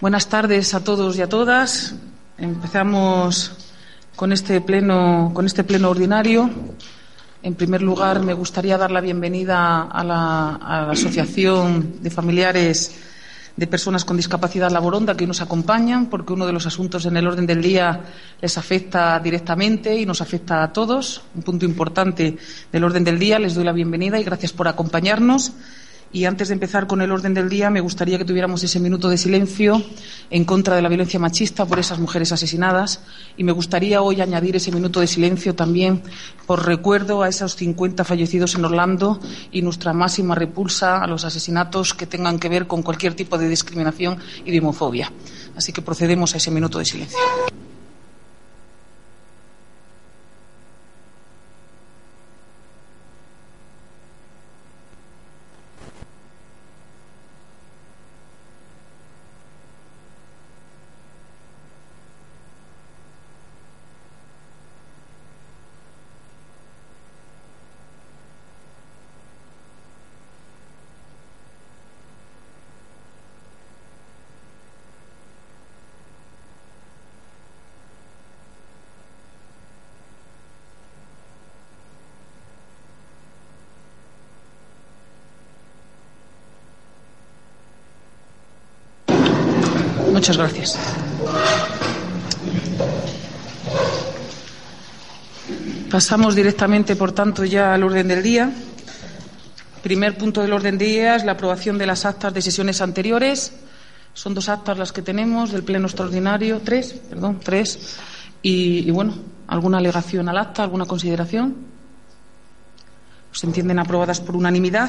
Buenas tardes a todos y a todas. Empezamos con este pleno, con este pleno ordinario. En primer lugar, me gustaría dar la bienvenida a la, Asociación de Familiares de Personas con Discapacidad Laboronda que nos acompañan, porque uno de los asuntos en el orden del día les afecta directamente y nos afecta a todos. Un punto importante del orden del día. Les doy la bienvenida y gracias por acompañarnos. Y antes de empezar con el orden del día, me gustaría que tuviéramos ese minuto de silencio en contra de la violencia machista por esas mujeres asesinadas. Y me gustaría hoy añadir ese minuto de silencio también por recuerdo a esos 50 fallecidos en Orlando y nuestra máxima repulsa a los asesinatos que tengan que ver con cualquier tipo de discriminación y de homofobia. Así que procedemos a ese minuto de silencio. Muchas gracias. Pasamos directamente, por tanto, ya al orden del día. Primer punto del orden del día es la aprobación de las actas de sesiones anteriores. Son dos actas las que tenemos del Pleno Extraordinario, tres, perdón, tres. Y, bueno, ¿alguna alegación al acta, alguna consideración? Se entienden aprobadas por unanimidad.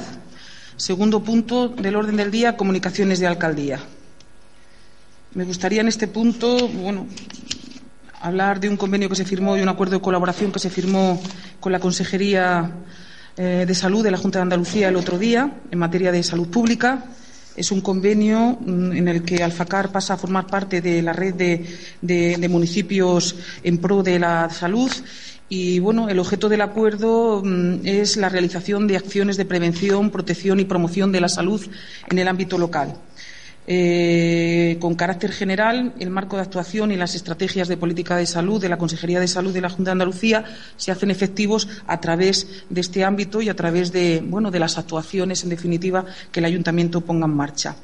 Segundo punto del orden del día, comunicaciones de alcaldía. Me gustaría en este punto, bueno, hablar de un convenio que se firmó y un acuerdo de colaboración que se firmó con la Consejería eh, de Salud de la Junta de Andalucía el otro día en materia de salud pública. Es un convenio mm, en el que Alfacar pasa a formar parte de la red de, de, municipios en pro de la salud y bueno, el objeto del acuerdo mmm, es la realización de acciones de prevención, protección y promoción de la salud en el ámbito local. Eh, con carácter general, el marco de actuación y las estrategias de política de salud de la Consejería de Salud de la Junta de Andalucía se hacen efectivos a través de este ámbito y a través de, bueno, de las actuaciones, en definitiva, que el Ayuntamiento ponga en marcha.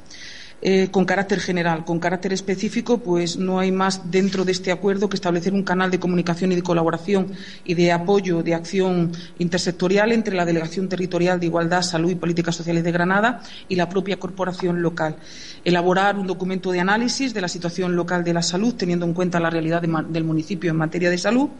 Eh, con carácter general. Con carácter específico, pues no hay más dentro de este acuerdo que establecer un canal de comunicación y de colaboración y de apoyo de acción intersectorial entre la Delegación Territorial de Igualdad, Salud y Políticas Sociales de Granada y la propia corporación local. Elaborar un documento de análisis de la situación local de la salud, teniendo en cuenta la realidad de, del municipio en materia de salud,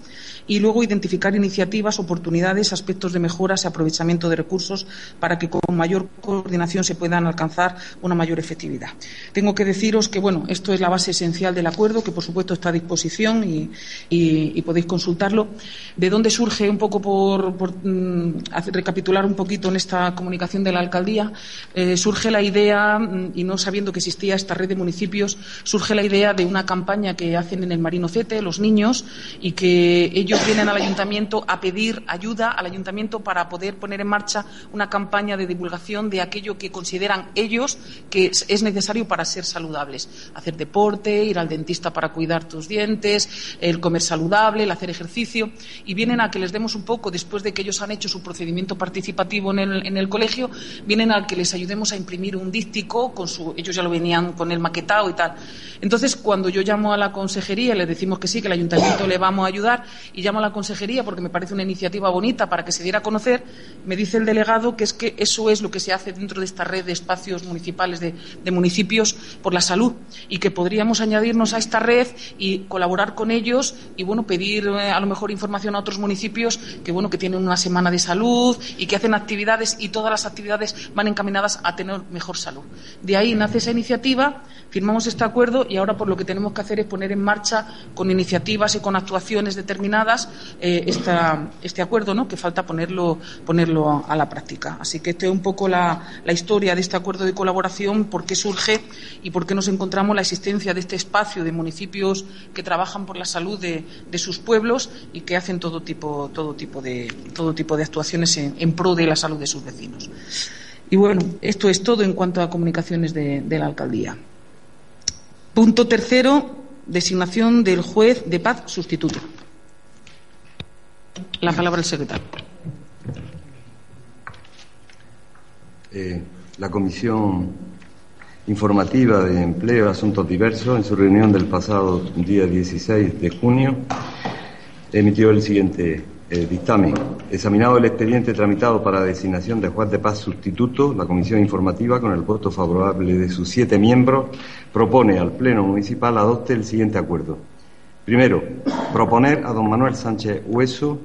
y luego identificar iniciativas, oportunidades, aspectos de mejoras y aprovechamiento de recursos para que con mayor coordinación se puedan alcanzar una mayor efectividad. Tengo que deciros que, bueno, esto es la base esencial del acuerdo, que por supuesto está a disposición y, podéis consultarlo. ¿De dónde surge un poco por, por mm, recapitular un poquito en esta comunicación de la alcaldía? Eh, surge la idea, mm, y no sabiendo que existía esta red de municipios, surge la idea de una campaña que hacen en el Marino Cete los niños y que ellos vienen al ayuntamiento a pedir ayuda al ayuntamiento para poder poner en marcha una campaña de divulgación de aquello que consideran ellos que es necesario para ser saludables. Hacer deporte, ir al dentista para cuidar tus dientes, el comer saludable, el hacer ejercicio. Y vienen a que les demos un poco, después de que ellos han hecho su procedimiento participativo en el, en el colegio, vienen a que les ayudemos a imprimir un díptico, con su, ellos ya lo venían con el maquetado y tal. Entonces, cuando yo llamo a la consejería, le decimos que sí, que el ayuntamiento le vamos a ayudar, y llamo a la consejería porque me parece una iniciativa bonita para que se diera a conocer, me dice el delegado que es que eso es lo que se hace dentro de esta red de espacios municipales de, de municipios por la salud y que podríamos añadirnos a esta red y colaborar con ellos y bueno pedir eh, a lo mejor información a otros municipios que bueno que tienen una semana de salud y que hacen actividades y todas las actividades van encaminadas a tener mejor salud. De ahí nace esa iniciativa, firmamos este acuerdo y ahora por lo que tenemos que hacer es poner en marcha con iniciativas y con actuaciones determinadas eh, este acuerdo, ¿no? que falta ponerlo, a, la práctica. Así que esta es un poco la, historia de este acuerdo de colaboración, por qué surge y por qué nos encontramos la existencia de este espacio de municipios que trabajan por la salud de, sus pueblos y que hacen todo tipo, todo tipo, de, todo tipo de actuaciones en, pro de la salud de sus vecinos. Y bueno, esto es todo en cuanto a comunicaciones de la alcaldía. Punto tercero, designación del juez de paz sustituto. La palabra al secretario. Eh, la Comisión Informativa de Empleo Asuntos Diversos, en su reunión del pasado día 16 de junio, emitió el siguiente eh, dictamen. Examinado el expediente tramitado para designación de juez de paz sustituto, la Comisión Informativa, con el voto favorable de sus siete miembros, propone al Pleno Municipal adopte el siguiente acuerdo. Primero, proponer a don Manuel Sánchez Hueso,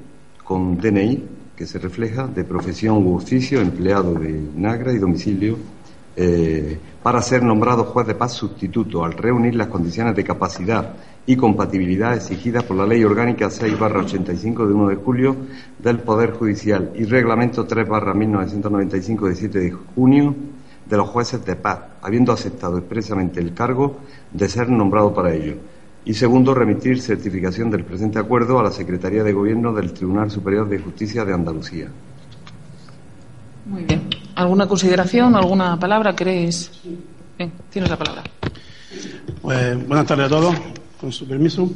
con DNI, que se refleja, de profesión u oficio, empleado de Nagra y domicilio, eh, para ser nombrado juez de paz sustituto al reunir las condiciones de capacidad y compatibilidad exigidas por la Ley Orgánica 6-85 de 1 de julio del Poder Judicial y Reglamento 3-1995 de 7 de junio de los jueces de paz, habiendo aceptado expresamente el cargo de ser nombrado para ello. Y segundo, remitir certificación del presente acuerdo a la Secretaría de Gobierno del Tribunal Superior de Justicia de Andalucía. Muy bien. ¿Alguna consideración, alguna palabra? ¿Queréis? Bien, tienes la palabra. Pues, buenas tardes a todos con su permiso.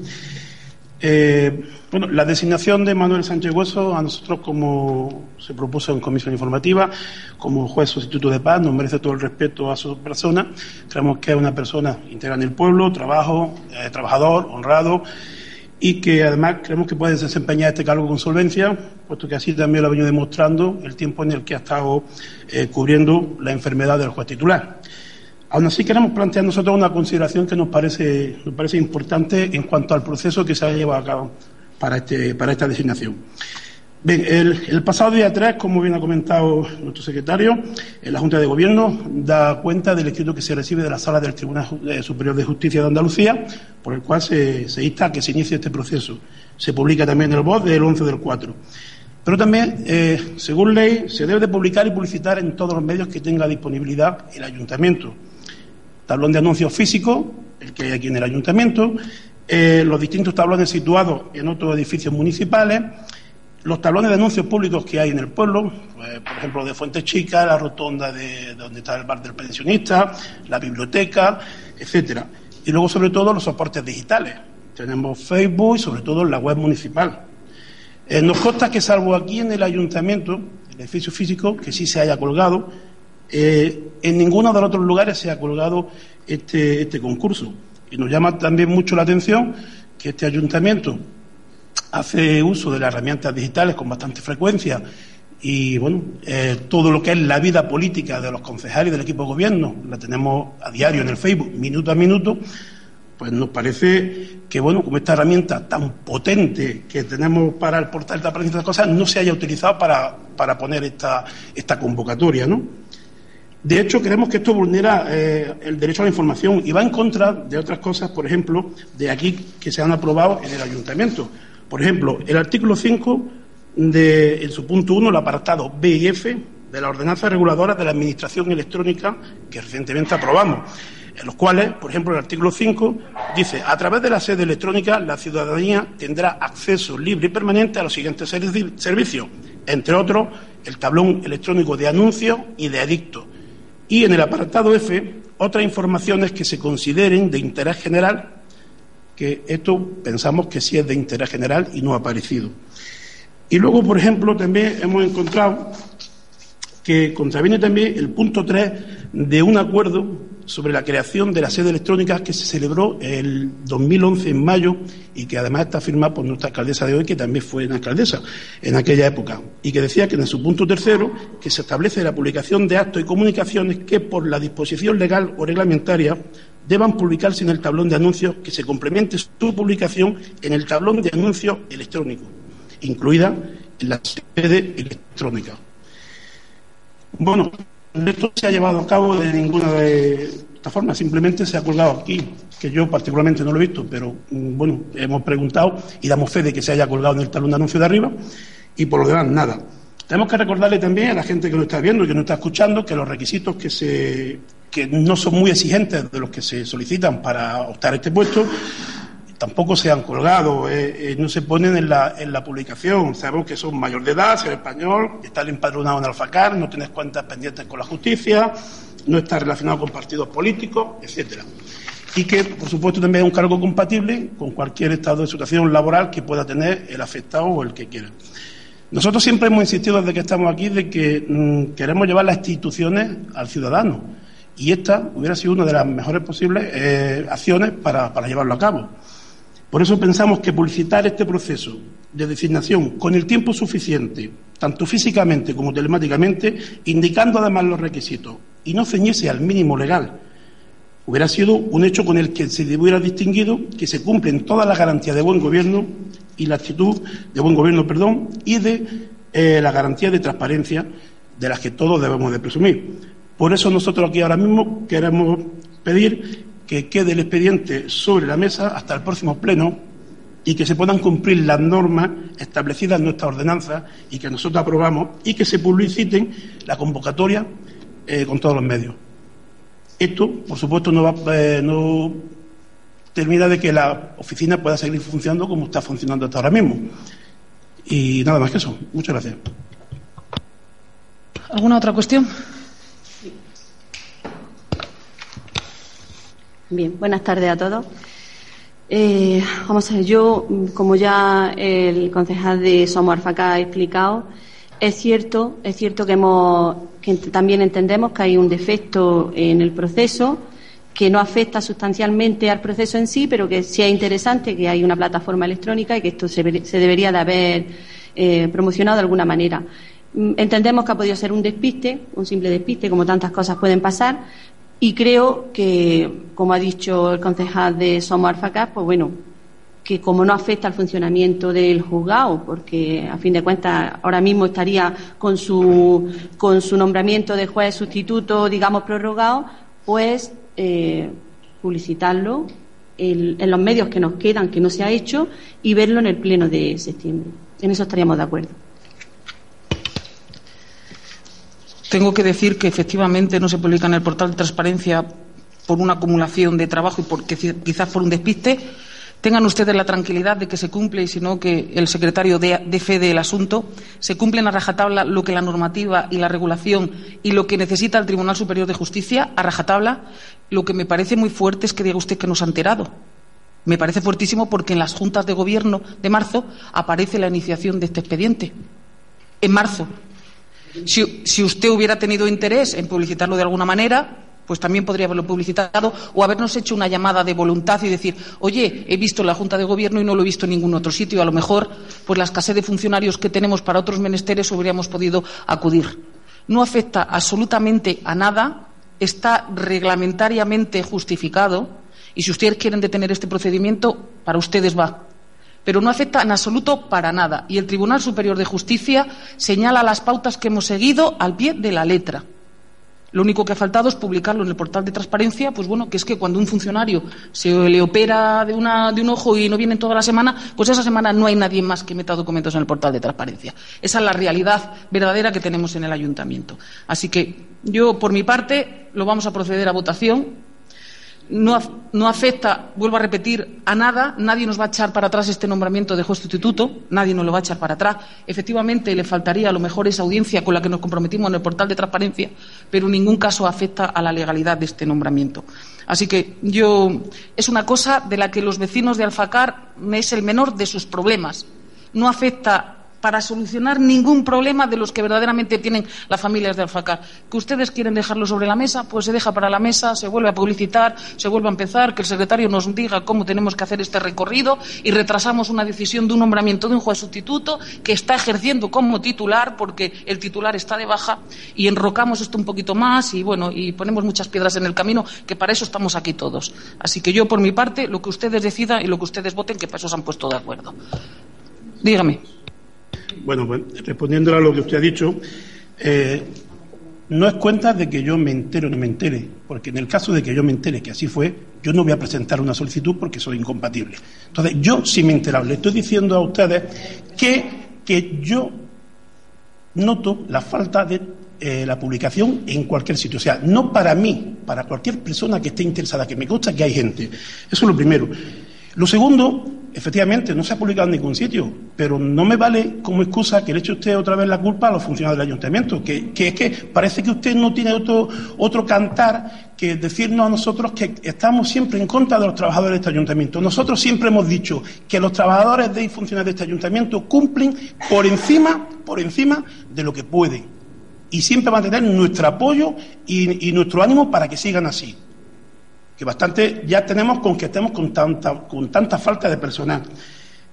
Eh, bueno, la designación de Manuel Sánchez Hueso a nosotros, como se propuso en comisión informativa, como juez sustituto de paz, nos merece todo el respeto a su persona. Creemos que es una persona íntegra en el pueblo, trabajo, eh, trabajador, honrado y que además creemos que puede desempeñar este cargo con solvencia, puesto que así también lo ha venido demostrando el tiempo en el que ha estado eh, cubriendo la enfermedad del juez titular. Aún así, queremos plantear nosotros una consideración que nos parece, nos parece importante en cuanto al proceso que se ha llevado a cabo para, este, para esta designación. Bien, el, pasado día 3, como bien ha comentado nuestro secretario, la Junta de Gobierno da cuenta del escrito que se recibe de la Sala del Tribunal Superior de Justicia de Andalucía, por el cual se, insta a que se inicie este proceso. Se publica también el BOD del 11 del 4. Pero también, eh, según ley, se debe de publicar y publicitar en todos los medios que tenga disponibilidad el ayuntamiento tablón de anuncios físico, el que hay aquí en el ayuntamiento, eh, los distintos tablones situados en otros edificios municipales, los tablones de anuncios públicos que hay en el pueblo, pues, por ejemplo, de Fuente Chica, la rotonda de, donde está el bar del pensionista, la biblioteca, etcétera. Y luego, sobre todo, los soportes digitales. Tenemos Facebook y, sobre todo, la web municipal. Eh, nos consta que, salvo aquí en el ayuntamiento, el edificio físico, que sí se haya colgado, eh, en ninguno de los otros lugares se ha colgado este, este, concurso. Y nos llama también mucho la atención que este ayuntamiento hace uso de las herramientas digitales con bastante frecuencia y bueno, eh, todo lo que es la vida política de los concejales y del equipo de gobierno la tenemos a diario en el Facebook, minuto a minuto, pues nos parece que bueno, como esta herramienta tan potente que tenemos para el portal de estas cosas no se haya utilizado para, para poner esta, esta convocatoria, ¿no? De hecho, creemos que esto vulnera eh, el derecho a la información y va en contra de otras cosas, por ejemplo, de aquí que se han aprobado en el ayuntamiento. Por ejemplo, el artículo 5, de, en su punto 1, el apartado B y F de la ordenanza reguladora de la Administración Electrónica que recientemente aprobamos, en los cuales, por ejemplo, el artículo 5 dice, a través de la sede electrónica, la ciudadanía tendrá acceso libre y permanente a los siguientes servicios, entre otros, el tablón electrónico de anuncios y de adictos y en el apartado F, otras informaciones que se consideren de interés general, que esto pensamos que sí es de interés general y no ha aparecido. Y luego, por ejemplo, también hemos encontrado que contraviene también el punto 3 de un acuerdo sobre la creación de la sede electrónica que se celebró el 2011 en mayo y que además está firmada por nuestra alcaldesa de hoy, que también fue una alcaldesa en aquella época, y que decía que en su punto tercero que se establece la publicación de actos y comunicaciones que por la disposición legal o reglamentaria deban publicarse en el tablón de anuncios que se complemente su publicación en el tablón de anuncios electrónico, incluida la sede electrónica. Bueno, esto se ha llevado a cabo de ninguna de estas formas, simplemente se ha colgado aquí, que yo particularmente no lo he visto, pero mm, bueno, hemos preguntado y damos fe de que se haya colgado en el talón de anuncio de arriba, y por lo demás, nada. Tenemos que recordarle también a la gente que lo está viendo y que nos está escuchando que los requisitos que se que no son muy exigentes de los que se solicitan para optar a este puesto tampoco se han colgado, eh, eh, no se ponen en la, en la publicación. Sabemos que son mayor de edad, ser español, estar empadronado en Alfacar, no tienes cuentas pendientes con la justicia, no estar relacionado con partidos políticos, etcétera. y que, por supuesto, también es un cargo compatible con cualquier estado de situación laboral que pueda tener el afectado o el que quiera. Nosotros siempre hemos insistido desde que estamos aquí de que mm, queremos llevar las instituciones al ciudadano y esta hubiera sido una de las mejores posibles eh, acciones para llevarlo a cabo. Por eso pensamos que publicitar este proceso de designación con el tiempo suficiente, tanto físicamente como telemáticamente, indicando además los requisitos y no ceñirse al mínimo legal, hubiera sido un hecho con el que se hubiera distinguido que se cumplen todas las garantías de buen gobierno y la actitud de buen gobierno, perdón, y de eh, la garantía de transparencia de las que todos debemos de presumir. Por eso nosotros aquí ahora mismo queremos pedir que quede el expediente sobre la mesa hasta el próximo pleno y que se puedan cumplir las normas establecidas en nuestra ordenanza y que nosotros aprobamos y que se publiciten la convocatoria eh, con todos los medios. Esto, por supuesto, no, eh, no termina de que la oficina pueda seguir funcionando como está funcionando hasta ahora mismo. Y nada más que eso. Muchas gracias. ¿Alguna otra cuestión? Bien, buenas tardes a todos. Eh, vamos a ver, yo, como ya el concejal de Somos Arfaca ha explicado, es cierto, es cierto que, hemos, también entendemos que hay un defecto en el proceso que no afecta sustancialmente al proceso en sí, pero que sí es interesante que hay una plataforma electrónica y que esto se, debería de haber eh, promocionado de alguna manera. Mm, entendemos que ha podido ser un despiste, un simple despiste, como tantas cosas pueden pasar, y creo que, como ha dicho el concejal de Somos pues bueno, que como no afecta al funcionamiento del juzgado, porque a fin de cuentas ahora mismo estaría con su, con su nombramiento de juez sustituto, digamos, prorrogado, pues eh, publicitarlo en los medios que nos quedan, que no se ha hecho, y verlo en el pleno de septiembre. En eso estaríamos de acuerdo. Tengo que decir que efectivamente no se publica en el portal de transparencia por una acumulación de trabajo y porque quizás por un despiste Tengan ustedes la tranquilidad de que se cumple, y si no, que el secretario de fe del asunto, se cumple a rajatabla lo que la normativa y la regulación y lo que necesita el Tribunal Superior de Justicia, a rajatabla. Lo que me parece muy fuerte es que diga usted que no se ha enterado. Me parece fuertísimo porque en las juntas de gobierno de marzo aparece la iniciación de este expediente. En marzo. Si, usted hubiera tenido interés en publicitarlo de alguna manera, pues también podría haberlo publicitado o habernos hecho una llamada de voluntad y decir, oye, he visto la Junta de Gobierno y no lo he visto en ningún otro sitio. A lo mejor, pues la escasez de funcionarios que tenemos para otros menesteres hubiéramos podido acudir. No afecta absolutamente a nada, está reglamentariamente justificado y si ustedes quieren detener este procedimiento, para ustedes va. Pero no afecta en absoluto para nada. Y el Tribunal Superior de Justicia señala las pautas que hemos seguido al pie de la letra. Lo único que ha faltado es publicarlo en el portal de transparencia, pues bueno, que es que cuando un funcionario se le opera de, un ojo y no viene toda la semana, pues esa semana no hay nadie más que meta documentos en el portal de transparencia. Esa es la realidad verdadera que tenemos en el ayuntamiento. Así que yo, por mi parte, lo vamos a proceder a votación no, afecta, vuelvo a repetir, a nada. Nadie nos va a echar para atrás este nombramiento de juez sustituto, nadie nos lo va a echar para atrás. Efectivamente, le faltaría a lo mejor esa audiencia con la que nos comprometimos en el portal de transparencia, pero en ningún caso afecta a la legalidad de este nombramiento. Así que yo, es una cosa de la que los vecinos de Alfacar es el menor de sus problemas. No afecta para solucionar ningún problema de los que verdaderamente tienen las familias de Alfacar. Que ustedes quieren dejarlo sobre la mesa, pues se deja para la mesa, se vuelve a publicitar, se vuelve a empezar, que el secretario nos diga cómo tenemos que hacer este recorrido y retrasamos una decisión de un nombramiento de un juez sustituto que está ejerciendo como titular porque el titular está de baja y enrocamos esto un poquito más y bueno, y ponemos muchas piedras en el camino, que para eso estamos aquí todos. Así que yo, por mi parte, lo que ustedes decidan y lo que ustedes voten, que para eso se han puesto de acuerdo. Dígame. Bueno, pues respondiendo a lo que usted ha dicho, eh, no es cuenta de que yo me entere o no me entere, porque en el caso de que yo me entere que así fue, yo no voy a presentar una solicitud porque soy incompatible. Entonces, yo sí me he enterado. Le estoy diciendo a ustedes que, que yo noto la falta de eh, la publicación en cualquier sitio. O sea, no para mí, para cualquier persona que esté interesada, que me consta que hay gente. Eso es lo primero. Lo segundo, efectivamente, no se ha publicado en ningún sitio, pero no me vale como excusa que le eche usted otra vez la culpa a los funcionarios del ayuntamiento, que, es que parece que usted no tiene otro, otro cantar que decirnos a nosotros que estamos siempre en contra de los trabajadores de este ayuntamiento. Nosotros siempre hemos dicho que los trabajadores y funcionarios de este ayuntamiento cumplen por encima, por encima de lo que pueden. Y siempre van a tener nuestro apoyo y nuestro ánimo para que sigan así que bastante ya tenemos con que estemos con tanta, con tanta falta de personal.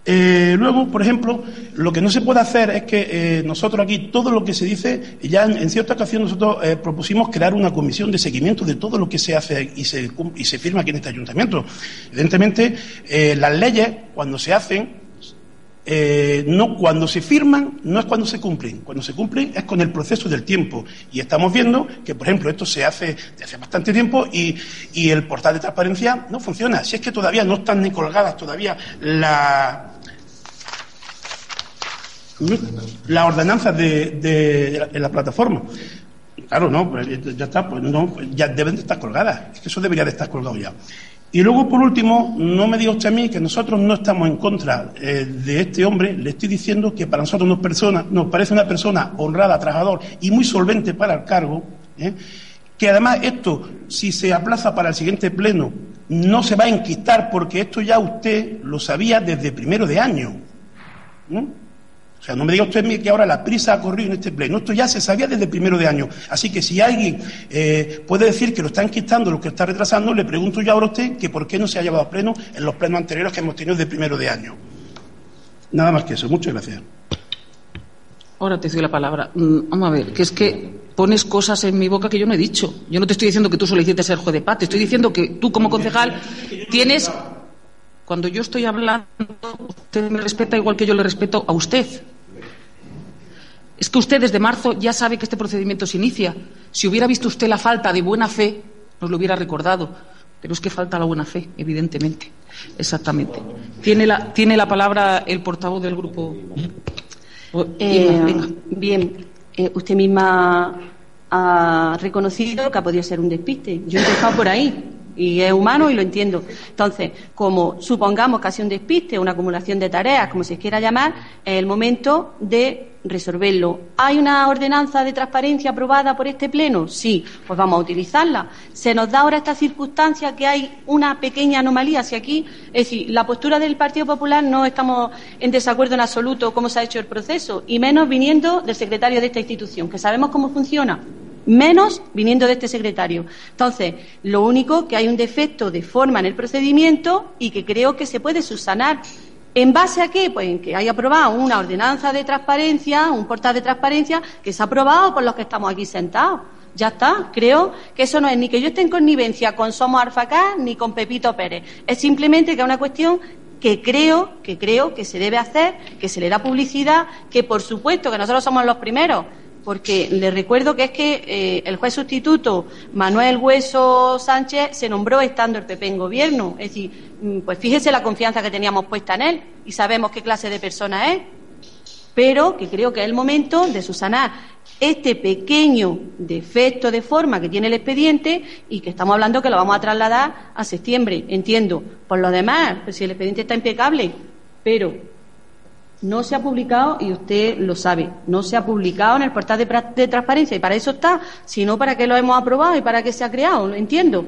Eh, luego, por ejemplo, lo que no se puede hacer es que eh, nosotros aquí, todo lo que se dice, ya en, cierta ocasión nosotros eh, propusimos crear una comisión de seguimiento de todo lo que se hace y se, y se firma aquí en este ayuntamiento. Evidentemente, las leyes, cuando se hacen, eh, no, cuando se firman no es cuando se cumplen, cuando se cumplen es con el proceso del tiempo. Y estamos viendo que, por ejemplo, esto se hace desde hace bastante tiempo y, el portal de transparencia no funciona. Si es que todavía no están ni colgadas todavía la, las ordenanzas de, la, plataforma. Claro, no, pues ya está, pues no, ya deben de estar colgadas. eso debería de estar colgado ya. Y luego, por último, no me diga usted a mí que nosotros no estamos en contra eh, de este hombre. Le estoy diciendo que para nosotros nos, parece una persona honrada, trabajador y muy solvente para el cargo. ¿eh? Que además esto, si se aplaza para el siguiente pleno, no se va a enquistar porque esto ya usted lo sabía desde primero de año. O sea, no me diga usted que ahora la prisa ha corrido en este pleno. Esto ya se sabía desde el primero de año. Así que si alguien eh, puede decir que lo están quitando, lo que está retrasando, le pregunto yo ahora a usted que por qué no se ha llevado a pleno en los plenos anteriores que hemos tenido desde el primero de año. Nada más que eso. Muchas gracias. Ahora te doy la palabra. Mm, vamos a ver, que es que pones cosas en mi boca que yo no he dicho. Yo no te estoy diciendo que tú solicites ser juez de paz, te estoy diciendo que tú como concejal tienes... Cuando yo estoy hablando, usted me respeta igual que yo le respeto a usted. Es que usted desde marzo ya sabe que este procedimiento se inicia. Si hubiera visto usted la falta de buena fe, nos lo hubiera recordado. Pero es que falta la buena fe, evidentemente. Exactamente. Tiene la, tiene la palabra el portavoz del grupo. Eh, bien, eh, usted misma ha reconocido que ha podido ser un despiste. Yo he empezado por ahí y es humano y lo entiendo. Entonces, como supongamos que ha sido un despiste, una acumulación de tareas, como se quiera llamar, es el momento de resolverlo. ¿Hay una ordenanza de transparencia aprobada por este Pleno? Sí, pues vamos a utilizarla. Se nos da ahora esta circunstancia que hay una pequeña anomalía. Si aquí, es decir, la postura del Partido Popular no estamos en desacuerdo en absoluto cómo se ha hecho el proceso, y menos viniendo del secretario de esta institución, que sabemos cómo funciona menos viniendo de este secretario. Entonces, lo único que hay un defecto de forma en el procedimiento y que creo que se puede subsanar. ¿En base a qué? Pues en que hay aprobado una ordenanza de transparencia, un portal de transparencia que se ha aprobado por los que estamos aquí sentados. Ya está. Creo que eso no es ni que yo esté en connivencia con Somos Arfacá ni con Pepito Pérez. Es simplemente que es una cuestión que creo, que creo que se debe hacer, que se le da publicidad, que por supuesto que nosotros somos los primeros porque le recuerdo que es que eh, el juez sustituto Manuel Hueso Sánchez se nombró estando el PP en gobierno. Es decir, mm, pues fíjese la confianza que teníamos puesta en él y sabemos qué clase de persona es. Pero que creo que es el momento de susanar este pequeño defecto de forma que tiene el expediente y que estamos hablando que lo vamos a trasladar a septiembre. Entiendo. Por lo demás, pues si el expediente está impecable, pero no se ha publicado, y usted lo sabe, no se ha publicado en el portal de, transparencia, y para eso está, sino para qué lo hemos aprobado y para qué se ha creado, lo entiendo.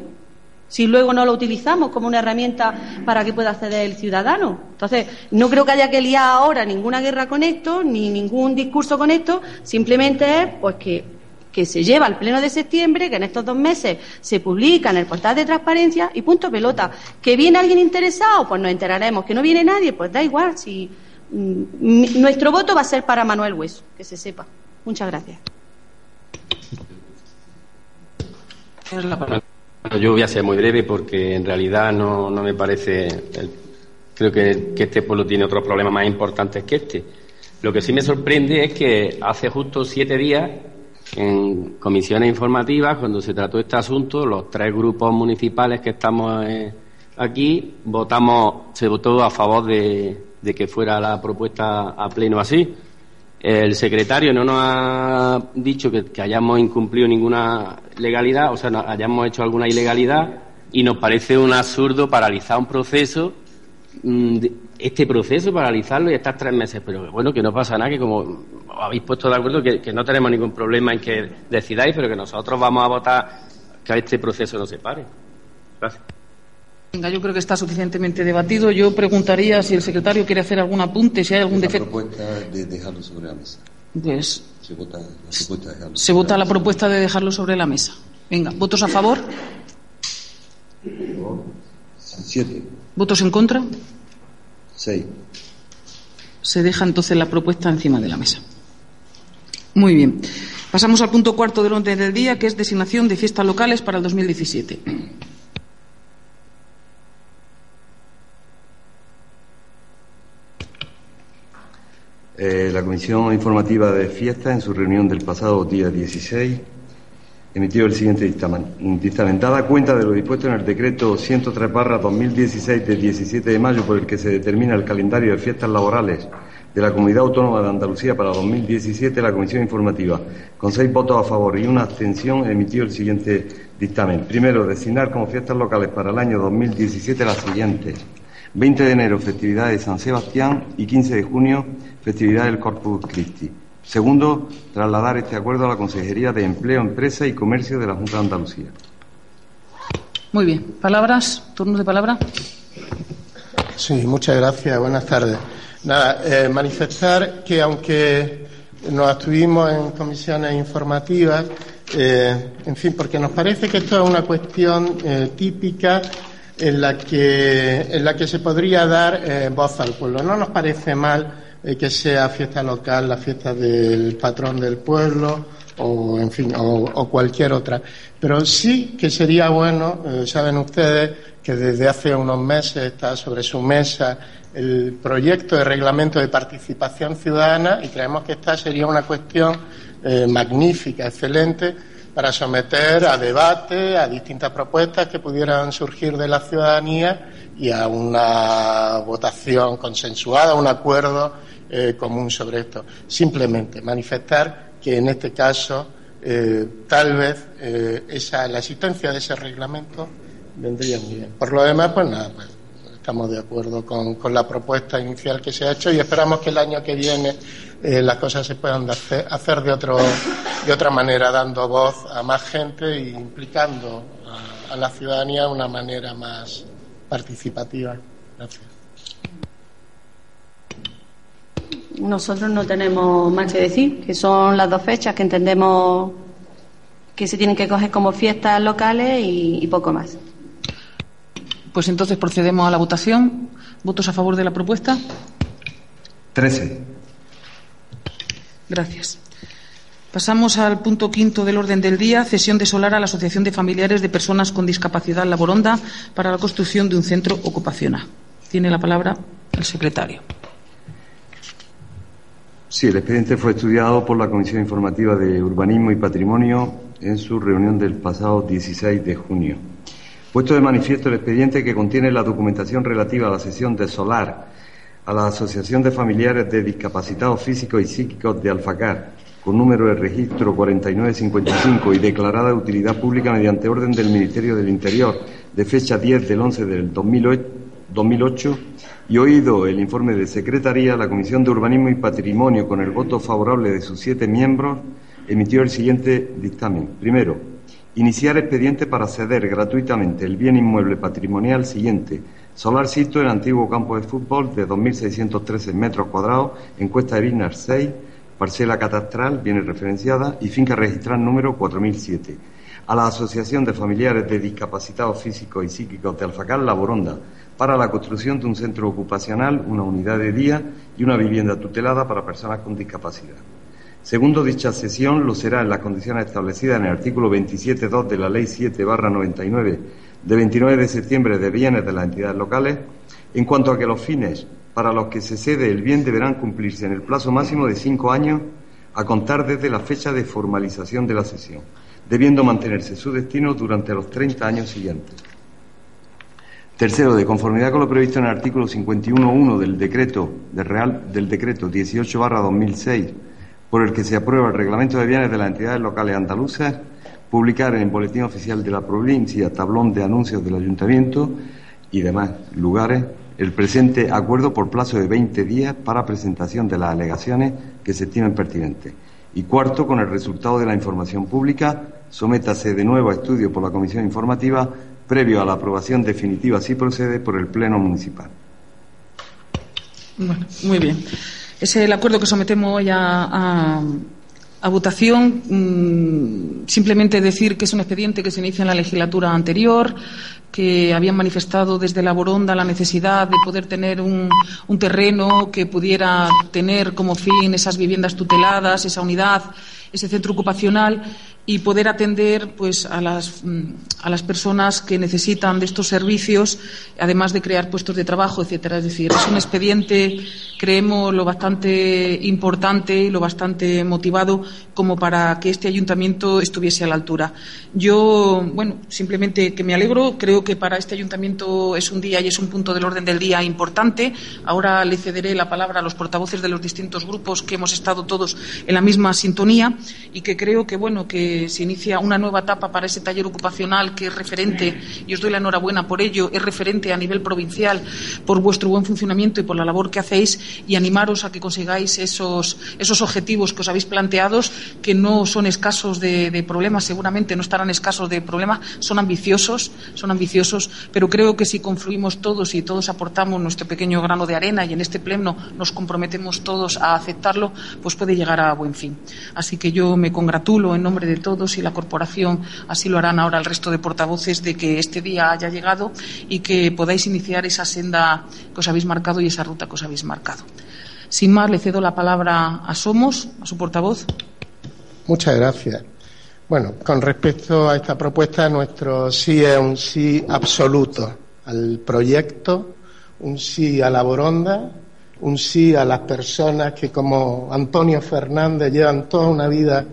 Si luego no lo utilizamos como una herramienta para que pueda acceder el ciudadano. Entonces, no creo que haya que liar ahora ninguna guerra con esto, ni ningún discurso con esto, simplemente es pues que, que se lleva al pleno de septiembre, que en estos dos meses se publica en el portal de transparencia y punto pelota. ¿Que viene alguien interesado? Pues nos enteraremos. ¿Que no viene nadie? Pues da igual. Si nuestro voto va a ser para Manuel Hueso, que se sepa. Muchas gracias. yo voy a ser muy breve porque en realidad no, me parece. creo que, este pueblo tiene otros problemas más importantes que este. Lo que sí me sorprende es que hace justo siete días, en comisiones informativas, cuando se trató este asunto, los tres grupos municipales que estamos eh, aquí votamos, se votó a favor de, de que fuera la propuesta a pleno así. El secretario no nos ha dicho que, hayamos incumplido ninguna legalidad, o sea, hayamos hecho alguna ilegalidad y nos parece un absurdo paralizar un proceso mm, este proceso, paralizarlo y estar tres meses. Pero bueno, que no pasa nada, que como habéis puesto de acuerdo, que, no tenemos ningún problema en que decidáis, pero que nosotros vamos a votar que este proceso no se pare. Gracias. Venga, yo creo que está suficientemente debatido. Yo preguntaría si el secretario quiere hacer algún apunte, si hay algún defecto. propuesta de dejarlo sobre la mesa. Pues se vota la propuesta de dejarlo. Se vota la propuesta de dejarlo sobre la mesa. Venga, ¿votos a favor? Siete. ¿Votos en contra? Seis. Se deja entonces la propuesta encima de la mesa. Muy bien. Pasamos al punto cuarto del orden del día, que es designación de fiestas locales para el 2017. Eh, la Comisión Informativa de Fiestas, en su reunión del pasado día 16, emitió el siguiente dictamen. Dictamentada cuenta de lo dispuesto en el decreto 103 2016 del 17 de mayo por el que se determina el calendario de fiestas laborales de la Comunidad Autónoma de Andalucía para 2017, la Comisión Informativa, con seis votos a favor y una abstención, emitió el siguiente dictamen. Primero, designar como fiestas locales para el año 2017 las siguientes. 20 de enero, festividad de San Sebastián y 15 de junio, festividad del Corpus Christi. Segundo, trasladar este acuerdo a la Consejería de Empleo, Empresa y Comercio de la Junta de Andalucía. Muy bien. ¿Palabras? ¿Turnos de palabra? Sí, muchas gracias. Buenas tardes. Nada, eh, manifestar que aunque nos estuvimos en comisiones informativas, eh, en fin, porque nos parece que esto es una cuestión eh, típica en la que en la que se podría dar voz al pueblo. No nos parece mal eh, que sea fiesta local, la fiesta del patrón del pueblo o, en fin, o, cualquier otra. Pero sí que sería bueno, eh, saben ustedes, que desde hace unos meses está sobre su mesa el proyecto de reglamento de participación ciudadana y creemos que esta sería una cuestión eh, magnífica, excelente, para someter a debate, a distintas propuestas que pudieran surgir de la ciudadanía y a una votación consensuada, un acuerdo eh, común sobre esto. Simplemente manifestar que en este caso eh, tal vez eh, esa, la existencia de ese reglamento vendría muy bien. Por lo demás, pues nada, pues, estamos de acuerdo con, con, la propuesta inicial que se ha hecho y esperamos que el año que viene las cosas se puedan hacer, hacer, de, otro, de otra manera, dando voz a más gente e implicando a, a la ciudadanía de una manera más participativa. Gracias. Nosotros no tenemos más que decir, que son las dos fechas que entendemos que se tienen que coger como fiestas locales y, poco más. Pues entonces procedemos a la votación. ¿Votos a favor de la propuesta? Trece. Gracias. Pasamos al punto quinto del orden del día, cesión de solar a la Asociación de Familiares de Personas con Discapacidad Laboronda para la construcción de un centro ocupacional. Tiene la palabra el secretario. Sí, el expediente fue estudiado por la Comisión Informativa de Urbanismo y Patrimonio en su reunión del pasado 16 de junio. Puesto de manifiesto el expediente que contiene la documentación relativa a la sesión de solar a la Asociación de Familiares de Discapacitados Físicos y Psíquicos de Alfacar, con número de registro 4955 y declarada de utilidad pública mediante orden del Ministerio del Interior de fecha 10 del 11 del 2008 y oído el informe de Secretaría, la Comisión de Urbanismo y Patrimonio, con el voto favorable de sus siete miembros, emitió el siguiente dictamen. Primero, iniciar expediente para ceder gratuitamente el bien inmueble patrimonial siguiente, Solar Sito, el antiguo campo de fútbol de 2.613 metros cuadrados, en Cuesta de Vinar 6, parcela catastral, viene referenciada, y finca registral número 4007, a la Asociación de Familiares de Discapacitados Físicos y Psíquicos de Alfacar, La Boronda, para la construcción de un centro ocupacional, una unidad de día y una vivienda tutelada para personas con discapacidad. Segundo, dicha sesión lo será en las condiciones establecidas en el artículo 27.2 de la Ley 7-99 de 29 de septiembre de bienes de las entidades locales, en cuanto a que los fines para los que se cede el bien deberán cumplirse en el plazo máximo de cinco años a contar desde la fecha de formalización de la sesión, debiendo mantenerse su destino durante los 30 años siguientes. Tercero, de conformidad con lo previsto en el artículo 51.1 del decreto Real del decreto 18/2006, por el que se aprueba el reglamento de bienes de las entidades locales andaluzas, publicar en el boletín oficial de la provincia tablón de anuncios del ayuntamiento y demás lugares el presente acuerdo por plazo de 20 días para presentación de las alegaciones que se estimen pertinentes. Y cuarto, con el resultado de la información pública, sométase de nuevo a estudio por la Comisión Informativa previo a la aprobación definitiva, si procede, por el Pleno Municipal. Bueno, muy bien. Es el acuerdo que sometemos hoy a, votación mm, simplemente decir que es un expediente que se inicia en la legislatura anterior, que habían manifestado desde la Boronda la necesidad de poder tener un terreno que pudiera tener como fin esas viviendas tuteladas, esa unidad, ese centro ocupacional y poder atender pues a las, mm, a las personas que necesitan de estos servicios, además de crear puestos de trabajo, etcétera. Es decir, es un expediente, creemos, lo bastante importante y lo bastante motivado como para que este ayuntamiento estuviese a la altura. Yo, bueno, simplemente que me alegro, creo que para este ayuntamiento es un día y es un punto del orden del día importante. Ahora le cederé la palabra a los portavoces de los distintos grupos que hemos estado todos en la misma sintonía y que creo que, bueno, que se inicia una nueva etapa para ese taller ocupacional que es referente, y os doy la enhorabuena por ello, es referente a nivel provincial por vuestro buen funcionamiento y por la labor que hacéis y animaros a que consigáis esos, esos objetivos que os habéis planteado, que no son escasos de, problemas, seguramente no estarán escasos de problemas, son ambiciosos, son ambiciosos, pero creo que si confluimos todos y todos aportamos nuestro pequeño grano de arena y en este pleno nos comprometemos todos a aceptarlo, pues puede llegar a buen fin. Así que yo me congratulo en nombre de todos y la corporación así lo harán ahora el resto de portavoces de que este día haya llegado y que podáis iniciar esa senda que os habéis marcado y esa ruta que os habéis marcado. Sin más, le cedo la palabra a Somos, a su portavoz. Muchas gracias. Bueno, con respecto a esta propuesta, nuestro sí es un sí absoluto al proyecto, un sí a la boronda, un sí a las personas que, como Antonio Fernández, llevan toda una vida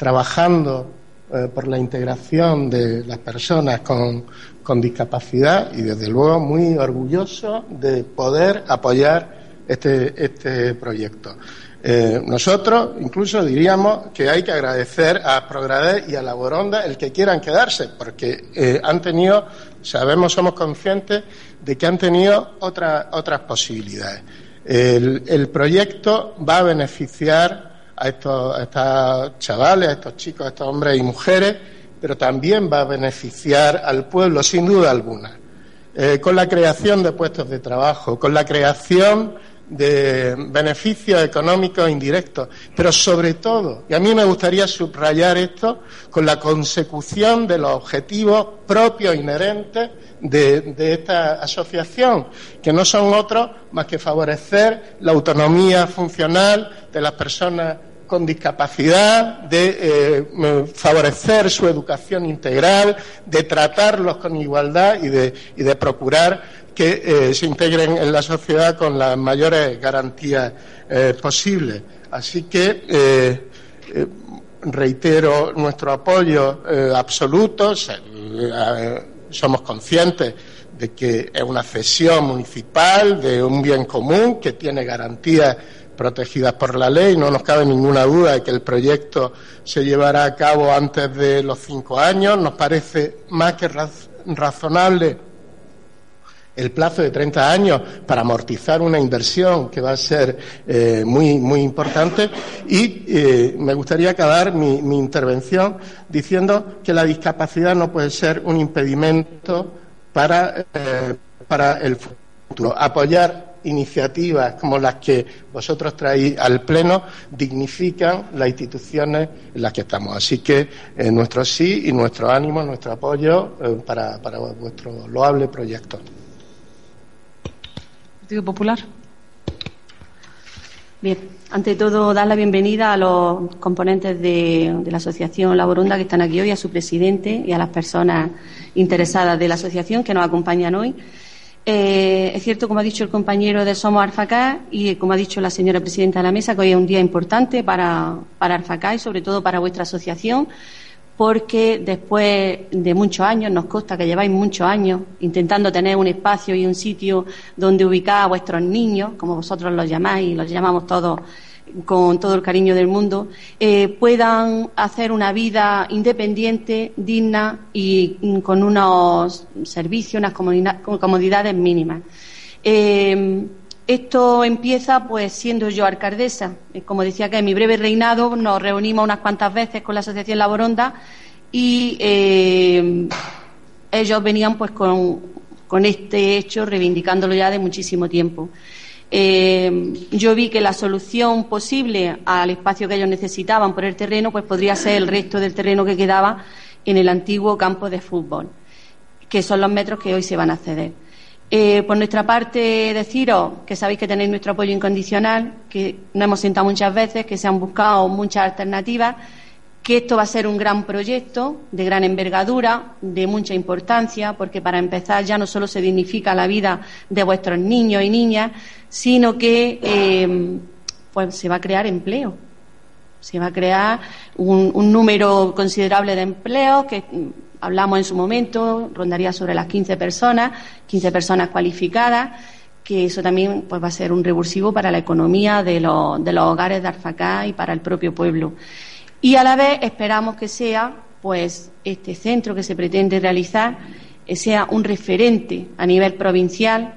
trabajando eh, por la integración de las personas con, con, discapacidad y, desde luego, muy orgulloso de poder apoyar este, este proyecto. Eh, nosotros incluso diríamos que hay que agradecer a Prograde y a la Boronda el que quieran quedarse, porque eh, han tenido, sabemos, somos conscientes de que han tenido otra, otras posibilidades. El, el proyecto va a beneficiar a estos, chavales, a estos chicos, a estos hombres y mujeres, pero también va a beneficiar al pueblo, sin duda alguna, eh, con la creación de puestos de trabajo, con la creación de beneficios económicos indirectos, pero sobre todo, y a mí me gustaría subrayar esto, con la consecución de los objetivos propios inherentes de, esta asociación, que no son otros más que favorecer la autonomía funcional de las personas con discapacidad, de eh, favorecer su educación integral, de tratarlos con igualdad y de, y de procurar que eh, se integren en la sociedad con las mayores garantías eh, posibles. Así que eh, reitero nuestro apoyo absoluto. somos conscientes de que es una cesión municipal de un bien común que tiene garantías protegidas por la ley. No nos cabe ninguna duda de que el proyecto se llevará a cabo antes de los cinco años. Nos parece más que razonable el plazo de 30 años para amortizar una inversión que va a ser eh, muy, muy importante. Y eh, me gustaría acabar mi, intervención diciendo que la discapacidad no puede ser un impedimento para, eh, para el futuro. Apoyar iniciativas como las que vosotros traéis al Pleno dignifican las instituciones en las que estamos. Así que eh, nuestro sí y nuestro ánimo, nuestro apoyo eh, para, para, vuestro loable proyecto. Partido Popular. Bien, ante todo, dar la bienvenida a los componentes de, de la Asociación Laborunda que están aquí hoy, a su presidente y a las personas interesadas de la asociación que nos acompañan hoy. Eh, es cierto, como ha dicho el compañero de Somos Arfacá y como ha dicho la señora presidenta de la mesa, que hoy es un día importante para, para Arfacá y sobre todo para vuestra asociación, porque después de muchos años, nos consta que lleváis muchos años intentando tener un espacio y un sitio donde ubicar a vuestros niños, como vosotros los llamáis y los llamamos todos con todo el cariño del mundo, eh, puedan hacer una vida independiente, digna y con unos servicios, unas comodidades mínimas. Eh, esto empieza pues siendo yo alcaldesa. Eh, como decía que en mi breve reinado nos reunimos unas cuantas veces con la Asociación Laboronda y ellos venían pues con, con este hecho reivindicándolo ya de muchísimo tiempo. Eh, yo vi que la solución posible al espacio que ellos necesitaban por el terreno, pues podría ser el resto del terreno que quedaba en el antiguo campo de fútbol, que son los metros que hoy se van a ceder. Eh, por nuestra parte, deciros que sabéis que tenéis nuestro apoyo incondicional, que nos hemos sentado muchas veces, que se han buscado muchas alternativas que esto va a ser un gran proyecto de gran envergadura, de mucha importancia, porque para empezar ya no solo se dignifica la vida de vuestros niños y niñas, sino que eh, pues se va a crear empleo. Se va a crear un, número considerable de empleos que mm, hablamos en su momento, rondaría sobre las 15 personas, 15 personas cualificadas, que eso también pues, va a ser un revulsivo para la economía de los, de los hogares de Arfacá y para el propio pueblo. Y a la vez esperamos que sea, pues, este centro que se pretende realizar eh, sea un referente a nivel provincial.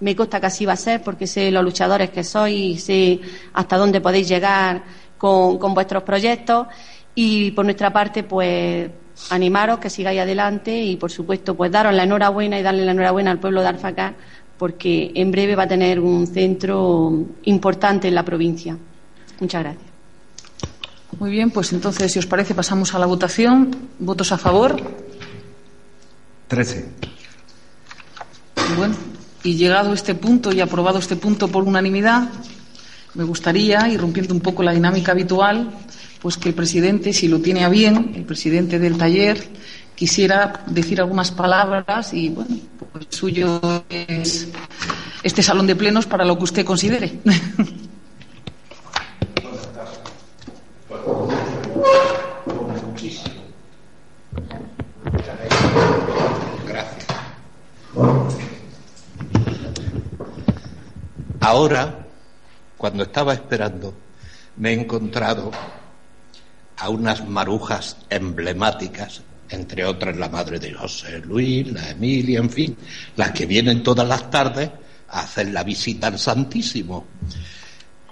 Me consta que así va a ser porque sé los luchadores que sois y sé hasta dónde podéis llegar con, vuestros proyectos. Y por nuestra parte, pues, animaros que sigáis adelante y, por supuesto, pues daros la enhorabuena y darle la enhorabuena al pueblo de Alfacá porque en breve va a tener un centro importante en la provincia. Muchas gracias. Muy bien, pues entonces, si os parece, pasamos a la votación. ¿Votos a favor? Trece. Bueno, y llegado este punto y aprobado este punto por unanimidad, me gustaría, irrumpiendo un poco la dinámica habitual, pues que el presidente, si lo tiene a bien, el presidente del taller, quisiera decir algunas palabras y, bueno, pues suyo es este salón de plenos para lo que usted considere. Ahora, cuando estaba esperando, me he encontrado a unas marujas emblemáticas, entre otras la madre de José Luis, la Emilia, en fin, las que vienen todas las tardes a hacer la visita al Santísimo,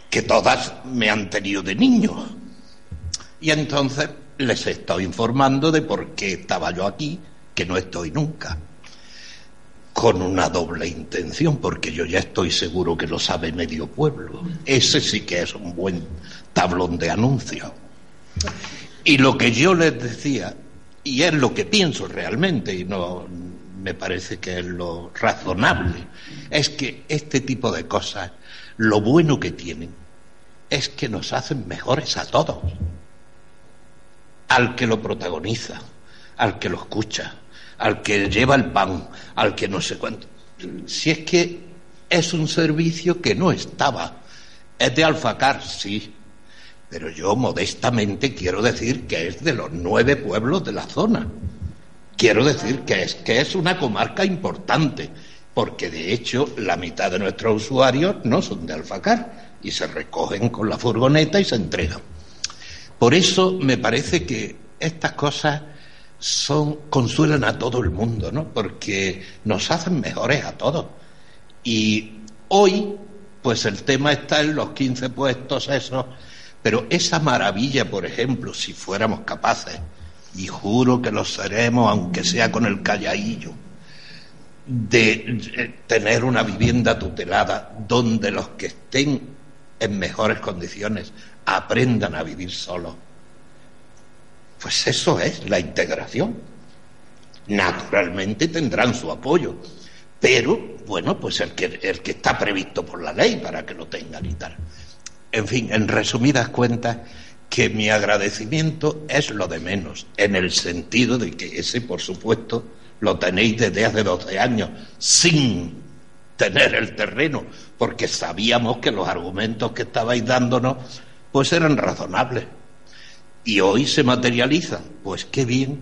que todas me han tenido de niño. Y entonces les estoy informando de por qué estaba yo aquí, que no estoy nunca con una doble intención, porque yo ya estoy seguro que lo sabe medio pueblo. Ese sí que es un buen tablón de anuncio. Y lo que yo les decía, y es lo que pienso realmente, y no me parece que es lo razonable, es que este tipo de cosas, lo bueno que tienen, es que nos hacen mejores a todos. Al que lo protagoniza, al que lo escucha, al que lleva el pan, al que no sé cuánto. Si es que es un servicio que no estaba. Es de Alfacar, sí, pero yo modestamente quiero decir que es de los nueve pueblos de la zona. Quiero decir que es, que es una comarca importante, porque de hecho la mitad de nuestros usuarios no son de Alfacar y se recogen con la furgoneta y se entregan. Por eso me parece que estas cosas son, consuelan a todo el mundo, ¿no? Porque nos hacen mejores a todos. Y hoy, pues el tema está en los 15 puestos esos, pero esa maravilla, por ejemplo, si fuéramos capaces, y juro que lo seremos, aunque sea con el calladillo, de tener una vivienda tutelada donde los que estén en mejores condiciones aprendan a vivir solos pues eso es la integración. Naturalmente tendrán su apoyo, pero bueno, pues el que, el que está previsto por la ley para que lo tengan y tal. En fin, en resumidas cuentas, que mi agradecimiento es lo de menos, en el sentido de que ese, por supuesto, lo tenéis desde hace 12 años, sin tener el terreno, porque sabíamos que los argumentos que estabais dándonos, pues eran razonables y hoy se materializan. Pues qué bien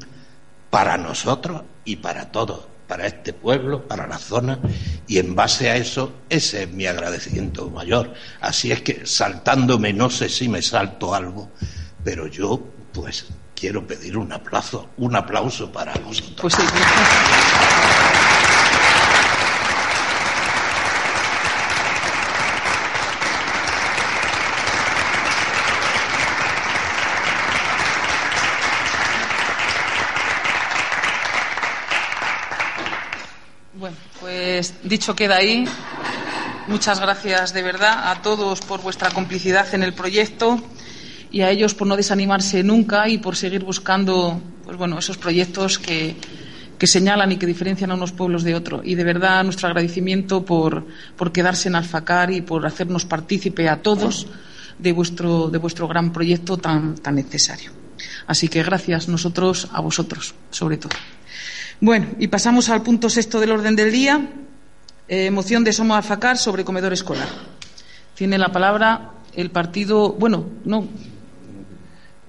para nosotros y para todos, para este pueblo, para la zona, y en base a eso, ese es mi agradecimiento mayor. Así es que saltándome, no sé si me salto algo, pero yo, pues, quiero pedir un aplauso, un aplauso para vosotros. Pues. Bueno, pues dicho queda ahí. Muchas gracias de verdad a todos por vuestra complicidad en el proyecto y a ellos por no desanimarse nunca y por seguir buscando pues bueno, esos proyectos que, que señalan y que diferencian a unos pueblos de otros. Y de verdad nuestro agradecimiento por, por quedarse en Alfacar y por hacernos partícipe a todos de vuestro, de vuestro gran proyecto tan, tan necesario. Así que gracias nosotros a vosotros, sobre todo. Bueno, y pasamos al punto sexto del orden del día. Eh, moción de Somo Alfacar sobre comedor escolar. Tiene la palabra el partido, bueno, no,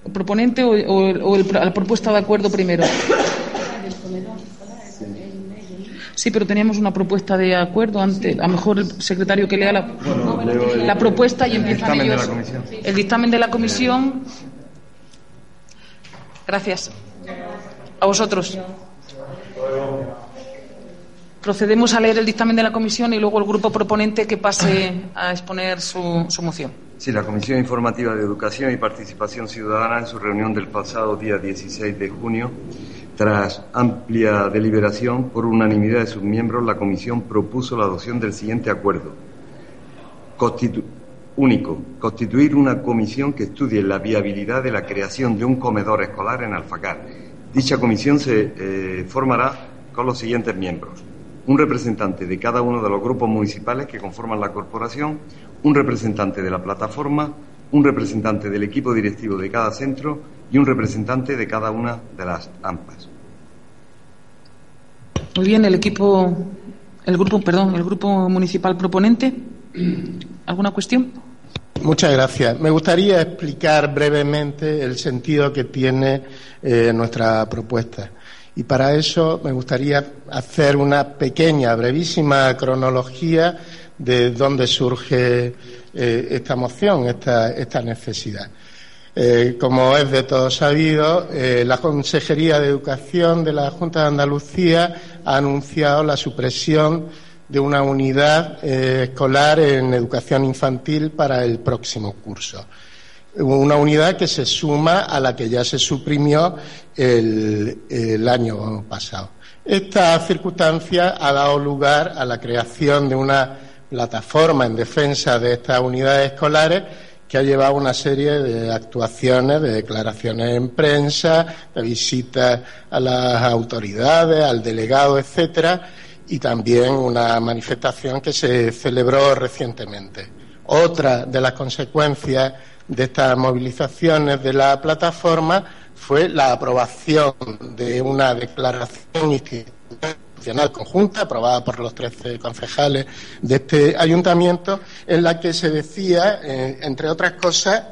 el proponente o, o, o el, la propuesta de acuerdo primero. Sí, pero teníamos una propuesta de acuerdo antes. A lo mejor el secretario que lea la, Bueno, el- propuesta y empiezan ellos. El dictamen de la comisión. Gracias. A vosotros. Procedemos a leer el dictamen de la comisión y luego el grupo proponente que pase a exponer su, su moción. Sí, la Comisión Informativa de Educación y Participación Ciudadana en su reunión del pasado día 16 de junio, tras amplia deliberación por unanimidad de sus miembros, la Comisión propuso la adopción del siguiente acuerdo. Único, constituir una comisión que estudie la viabilidad de la creación de un comedor escolar en Alfacar. Dicha comisión se eh, formará con los siguientes miembros. Un representante de cada uno de los grupos municipales que conforman la corporación, un representante de la plataforma, un representante del equipo directivo de cada centro y un representante de cada una de las AMPAs. Muy bien, el equipo, el grupo, perdón, el grupo municipal proponente. ¿Alguna cuestión? Muchas gracias. Me gustaría explicar brevemente el sentido que tiene eh, nuestra propuesta. Y para eso me gustaría hacer una pequeña, brevísima cronología de dónde surge eh, esta moción, esta, necesidad. Eh, como es de todo sabido, la Consejería de Educación de la Junta de Andalucía ha anunciado la supresión de una unidad eh, escolar en educación infantil para el próximo curso. Una unidad que se suma a la que ya se suprimió el, el año pasado. Esta circunstancia ha dado lugar a la creación de una plataforma en defensa de estas unidades escolares que ha llevado una serie de actuaciones, de declaraciones en prensa, de visitas a las autoridades, al delegado, etcétera, y también una manifestación que se celebró recientemente. Otra de las consecuencias de estas movilizaciones de la plataforma fue la aprobación de una declaración institucional conjunta aprobada por los 13 concejales de este ayuntamiento en la que se decía, eh, entre otras cosas,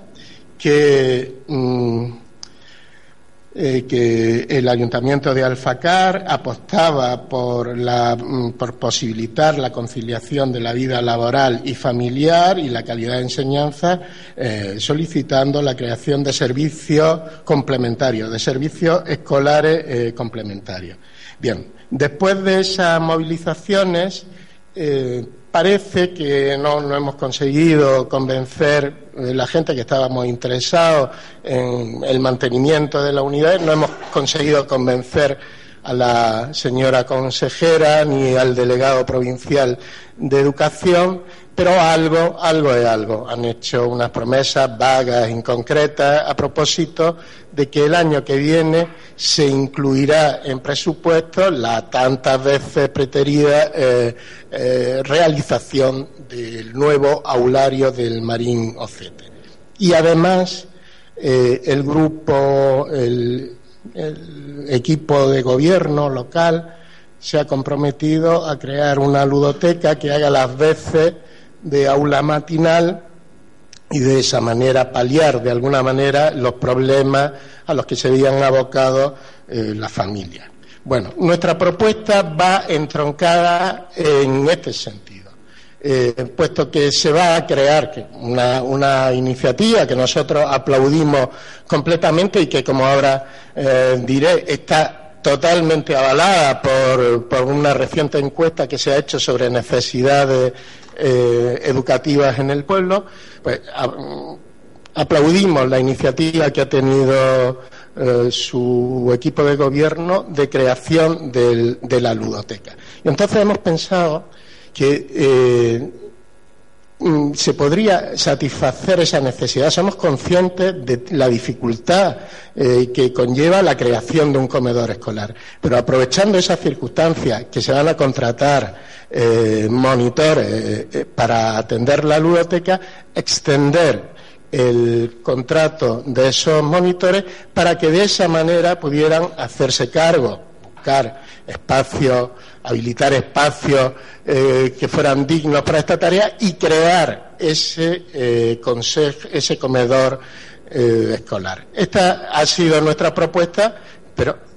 que mm, eh, que el Ayuntamiento de Alfacar apostaba por, la, mm, posibilitar la conciliación de la vida laboral y familiar y la calidad de enseñanza, eh, solicitando la creación de servicios complementarios, de servicios escolares eh, complementarios. Bien, después de esas movilizaciones, eh, parece que no, hemos conseguido convencer a la gente que estábamos interesados en el mantenimiento de la unidad, no hemos conseguido convencer a la señora consejera ni al delegado provincial de educación, pero algo, algo es algo. Han hecho unas promesas vagas, inconcretas, a propósito de que el año que viene se incluirá en presupuestos la tantas veces preterida eh, eh, realización del nuevo aulario del Marín Ocete. Y además, eh, el grupo, el equipo de gobierno local se ha comprometido a crear una ludoteca que haga las veces de aula matinal y de esa manera paliar de alguna manera los problemas a los que se habían abocado eh, las familias. Bueno, nuestra propuesta va entroncada en este sentido. Eh, puesto que se va a crear una, iniciativa que nosotros aplaudimos completamente y que, como ahora eh, diré, está totalmente avalada por, una reciente encuesta que se ha hecho sobre necesidades eh, educativas en el pueblo, pues aplaudimos la iniciativa que ha tenido su equipo de gobierno de creación de la ludoteca. Y entonces hemos pensado que eh, se podría satisfacer esa necesidad. Somos conscientes de la dificultad eh, que conlleva la creación de un comedor escolar. Pero aprovechando esas circunstancias que se van a contratar eh, monitores para atender la ludoteca, extender el contrato de esos monitores para que de esa manera pudieran hacerse cargo, buscar espacios habilitar espacios eh, que fueran dignos para esta tarea y crear ese, eh, ese comedor eh, escolar. Esta ha sido nuestra propuesta, pero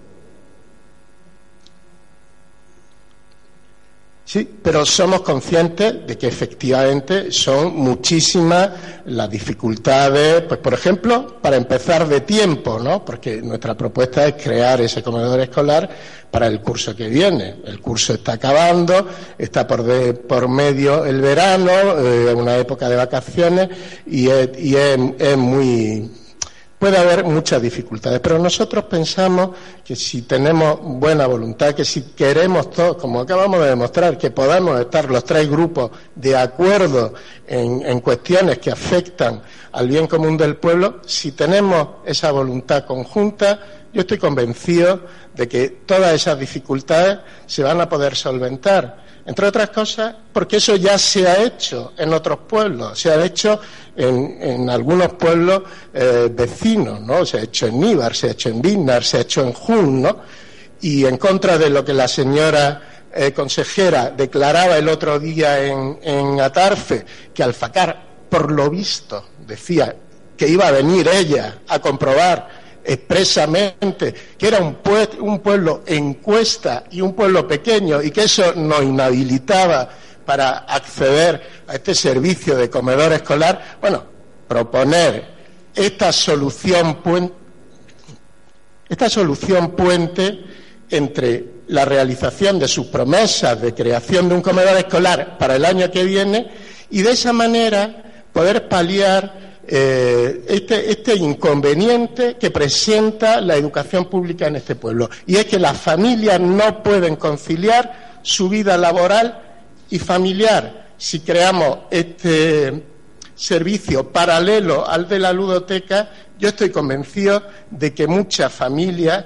Sí, pero somos conscientes de que efectivamente son muchísimas las dificultades, pues por ejemplo, para empezar de tiempo, ¿no? Porque nuestra propuesta es crear ese comedor escolar para el curso que viene. El curso está acabando, está por, por medio el verano, eh, una época de vacaciones y es muy puede haber muchas dificultades, pero nosotros pensamos que si tenemos buena voluntad, que si queremos todos, como acabamos de demostrar, que podamos estar los tres grupos de acuerdo en, cuestiones que afectan al bien común del pueblo, si tenemos esa voluntad conjunta, yo estoy convencido de que todas esas dificultades se van a poder solventar entre otras cosas, porque eso ya se ha hecho en otros pueblos, se ha hecho en, algunos pueblos eh, vecinos, ¿no? Se ha hecho en Níbar, se ha hecho en Vinnar, se ha hecho en Jun, ¿no? Y en contra de lo que la señora eh, consejera declaraba el otro día en, en Atarfe, que Alfacar, por lo visto, decía que iba a venir ella a comprobar expresamente que era un, un pueblo encuesta y un pueblo pequeño y que eso nos inhabilitaba para acceder a este servicio de comedor escolar, bueno, proponer esta solución puente, esta solución puente entre la realización de sus promesas de creación de un comedor escolar para el año que viene y de esa manera poder paliar eh, este, este, inconveniente que presenta la educación pública en este pueblo. Y es que las familias no pueden conciliar su vida laboral y familiar. Si creamos este servicio paralelo al de la ludoteca, yo estoy convencido de que muchas familias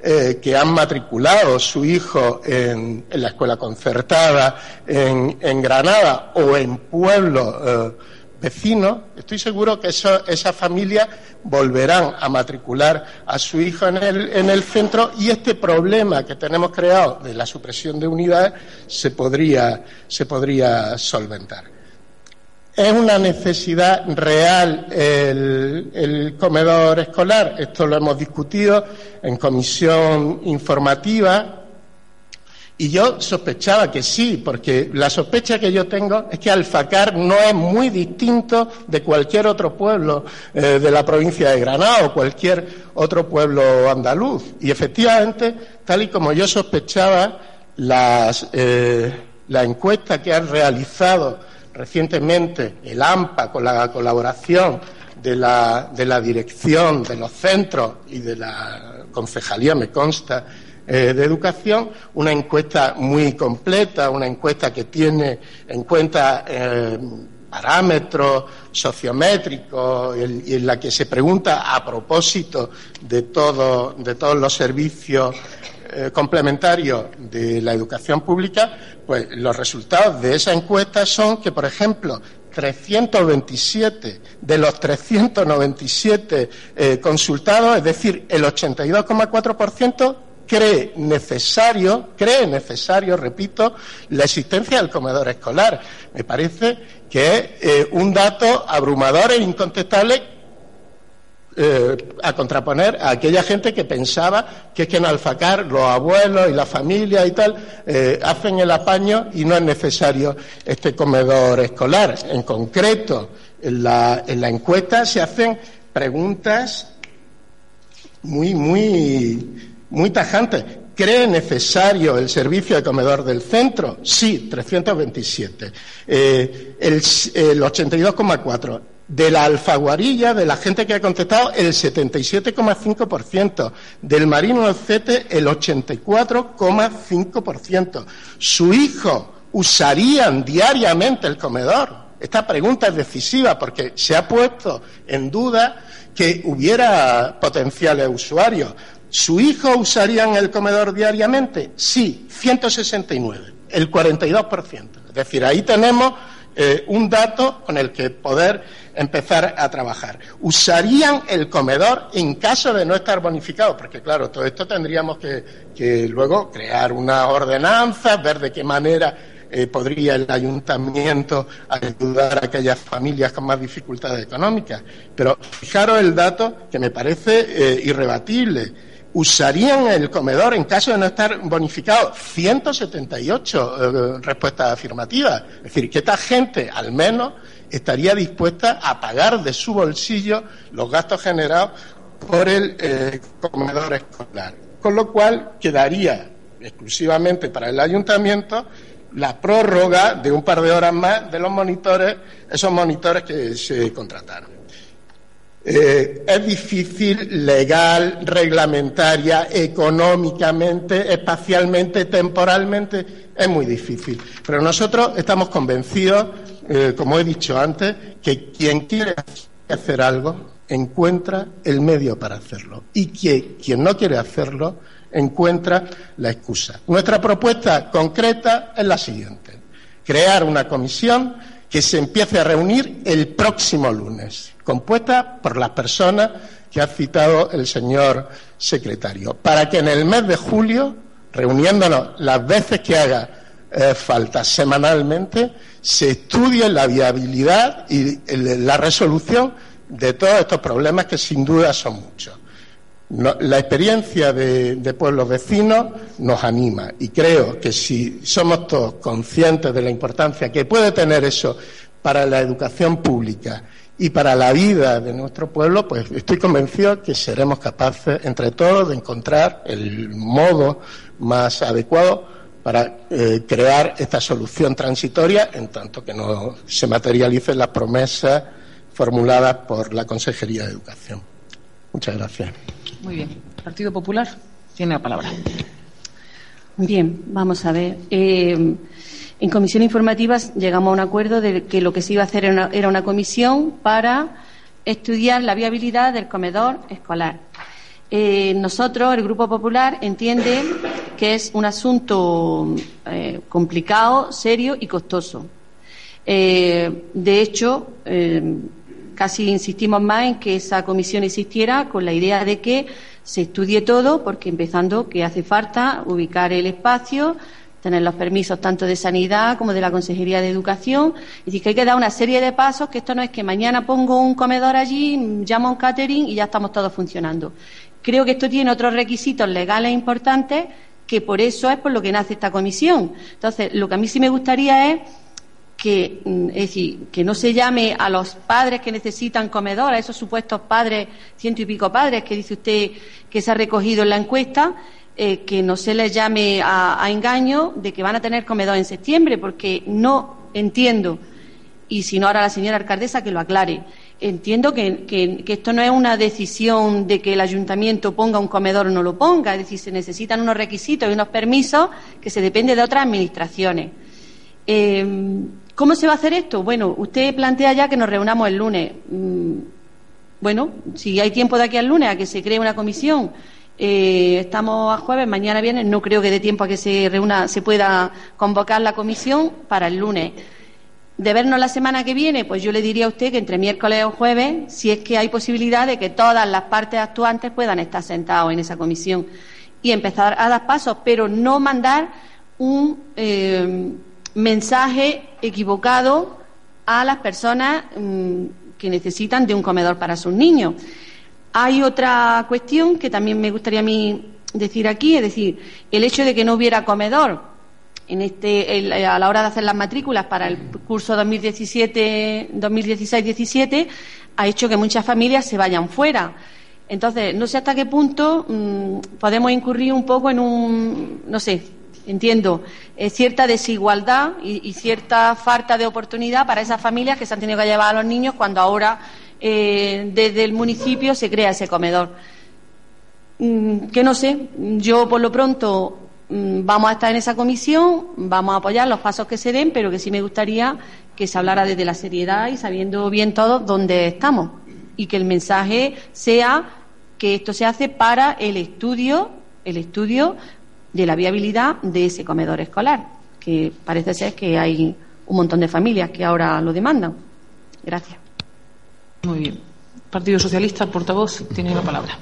eh, que han matriculado su hijo en, la escuela concertada en, Granada o en pueblos eh, vecinos, estoy seguro que esas familias volverán a matricular a su hijo en el, en el centro y este problema que tenemos creado de la supresión de unidades se podría, solventar. ¿Es una necesidad real el, comedor escolar? Esto lo hemos discutido en comisión informativa y yo sospechaba que sí, porque la sospecha que yo tengo es que Alfacar no es muy distinto de cualquier otro pueblo eh, de la provincia de Granada o cualquier otro pueblo andaluz. Y efectivamente, tal y como yo sospechaba, eh, la encuesta que ha realizado recientemente el AMPA con la colaboración de la, de la dirección de los centros y de la concejalía, me consta, eh, de educación, una encuesta muy completa, una encuesta que tiene en cuenta eh, parámetros sociométricos y en la que se pregunta a propósito de, todo, de todos los servicios eh, complementarios de la educación pública, pues los resultados de esa encuesta son que, por ejemplo, 327 de los 397 consultados, es decir, el 82,4%, cree necesario, cree necesario, repito, la existencia del comedor escolar. Me parece que es eh, un dato abrumador e incontestable eh, a contraponer a aquella gente que pensaba que es que en Alfacar los abuelos y la familia y tal eh, hacen el apaño y no es necesario este comedor escolar. En concreto, en la, en la encuesta se hacen preguntas muy, muy, muy tajantes. ¿Cree necesario el servicio de comedor del centro? Sí, 327. Eh, el, el 82,4 de la alfaguarilla, de la gente que ha contestado, el 77,5%. Del marino Alcete, el 84,5%. Su hijo usarían diariamente el comedor. Esta pregunta es decisiva porque se ha puesto en duda que hubiera potenciales usuarios. ¿Su hijo usarían el comedor diariamente? Sí, 169, el 42%. Es decir, ahí tenemos eh, un dato con el que poder empezar a trabajar. ¿Usarían el comedor en caso de no estar bonificado? Porque, claro, todo esto tendríamos que, luego crear una ordenanza, ver de qué manera eh, podría el ayuntamiento ayudar a aquellas familias con más dificultades económicas. Pero fijaros el dato que me parece eh, irrebatible usarían el comedor en caso de no estar bonificado. 178 eh, respuestas afirmativas. Es decir, que esta gente, al menos, estaría dispuesta a pagar de su bolsillo los gastos generados por el eh, comedor escolar. Con lo cual, quedaría exclusivamente para el ayuntamiento la prórroga de un par de horas más de los monitores, esos monitores que se contrataron. Eh, es difícil legal, reglamentaria, económicamente, espacialmente, temporalmente, es muy difícil. Pero nosotros estamos convencidos, eh, como he dicho antes, que quien quiere hacer algo encuentra el medio para hacerlo y que quien no quiere hacerlo encuentra la excusa. Nuestra propuesta concreta es la siguiente. Crear una comisión que se empiece a reunir el próximo lunes, compuesta por las personas que ha citado el señor secretario, para que en el mes de julio, reuniéndonos las veces que haga eh, falta semanalmente, se estudie la viabilidad y la resolución de todos estos problemas que sin duda son muchos. La experiencia de, pueblos vecinos nos anima y creo que si somos todos conscientes de la importancia que puede tener eso para la educación pública y para la vida de nuestro pueblo, pues estoy convencido que seremos capaces entre todos de encontrar el modo más adecuado para eh, crear esta solución transitoria en tanto que no se materialicen las promesas formuladas por la Consejería de Educación. Muchas gracias. Muy bien. Partido Popular tiene la palabra. Bien, vamos a ver. Eh, en comisión informativa llegamos a un acuerdo de que lo que se iba a hacer era una, comisión para estudiar la viabilidad del comedor escolar. Eh, nosotros, el Grupo Popular, entiende que es un asunto eh, complicado, serio y costoso. de hecho, casi insistimos más en que esa comisión existiera con la idea de que se estudie todo, porque empezando que hace falta ubicar el espacio, tener los permisos tanto de sanidad como de la Consejería de Educación, es decir, que hay que dar una serie de pasos, que esto no es que mañana pongo un comedor allí, llamo a un catering y ya estamos todos funcionando. Creo que esto tiene otros requisitos legales importantes que por eso es por lo que nace esta comisión. Entonces, lo que a mí sí me gustaría es que, mm, es decir, que no se llame a los padres que necesitan comedor, a esos supuestos padres, ciento y pico padres que dice usted que se ha recogido en la encuesta, eh, que no se les llame a, engaño de que van a tener comedor en septiembre, porque no entiendo, y si no ahora la señora alcaldesa que lo aclare, entiendo que, que, esto no es una decisión de que el ayuntamiento ponga un comedor o no lo ponga, es decir, se necesitan unos requisitos y unos permisos que se depende de otras administraciones. Eh, ¿Cómo se va a hacer esto? Bueno, usted plantea ya que nos reunamos el lunes. Mm, bueno, si hay tiempo de aquí al lunes a que se cree una comisión, eh, estamos a jueves, mañana viene, no creo que dé tiempo a que se reúna, se pueda convocar la comisión para el lunes. De vernos la semana que viene, pues yo le diría a usted que entre miércoles o jueves, si es que hay posibilidad de que todas las partes actuantes puedan estar sentados en esa comisión y empezar a dar pasos, pero no mandar un. Eh, mensaje equivocado a las personas mm, que necesitan de un comedor para sus niños. Hay otra cuestión que también me gustaría a mí decir aquí, es decir, el hecho de que no hubiera comedor en este, a la hora de hacer las matrículas para el curso 2017, 2016-17 ha hecho que muchas familias se vayan fuera. Entonces, no sé hasta qué punto mm, podemos incurrir un poco en un, no sé, entiendo, eh, cierta desigualdad y, cierta falta de oportunidad para esas familias que se han tenido que llevar a los niños cuando ahora eh, desde el municipio se crea ese comedor. Mm, que no sé, yo por lo pronto mm, vamos a estar en esa comisión, vamos a apoyar los pasos que se den, pero que sí me gustaría que se hablara desde la seriedad y sabiendo bien todos dónde estamos y que el mensaje sea que esto se hace para el estudio, el estudio de la viabilidad de ese comedor escolar, que parece ser que hay un montón de familias que ahora lo demandan. Gracias. Muy bien. Partido Socialista, portavoz, tiene la palabra.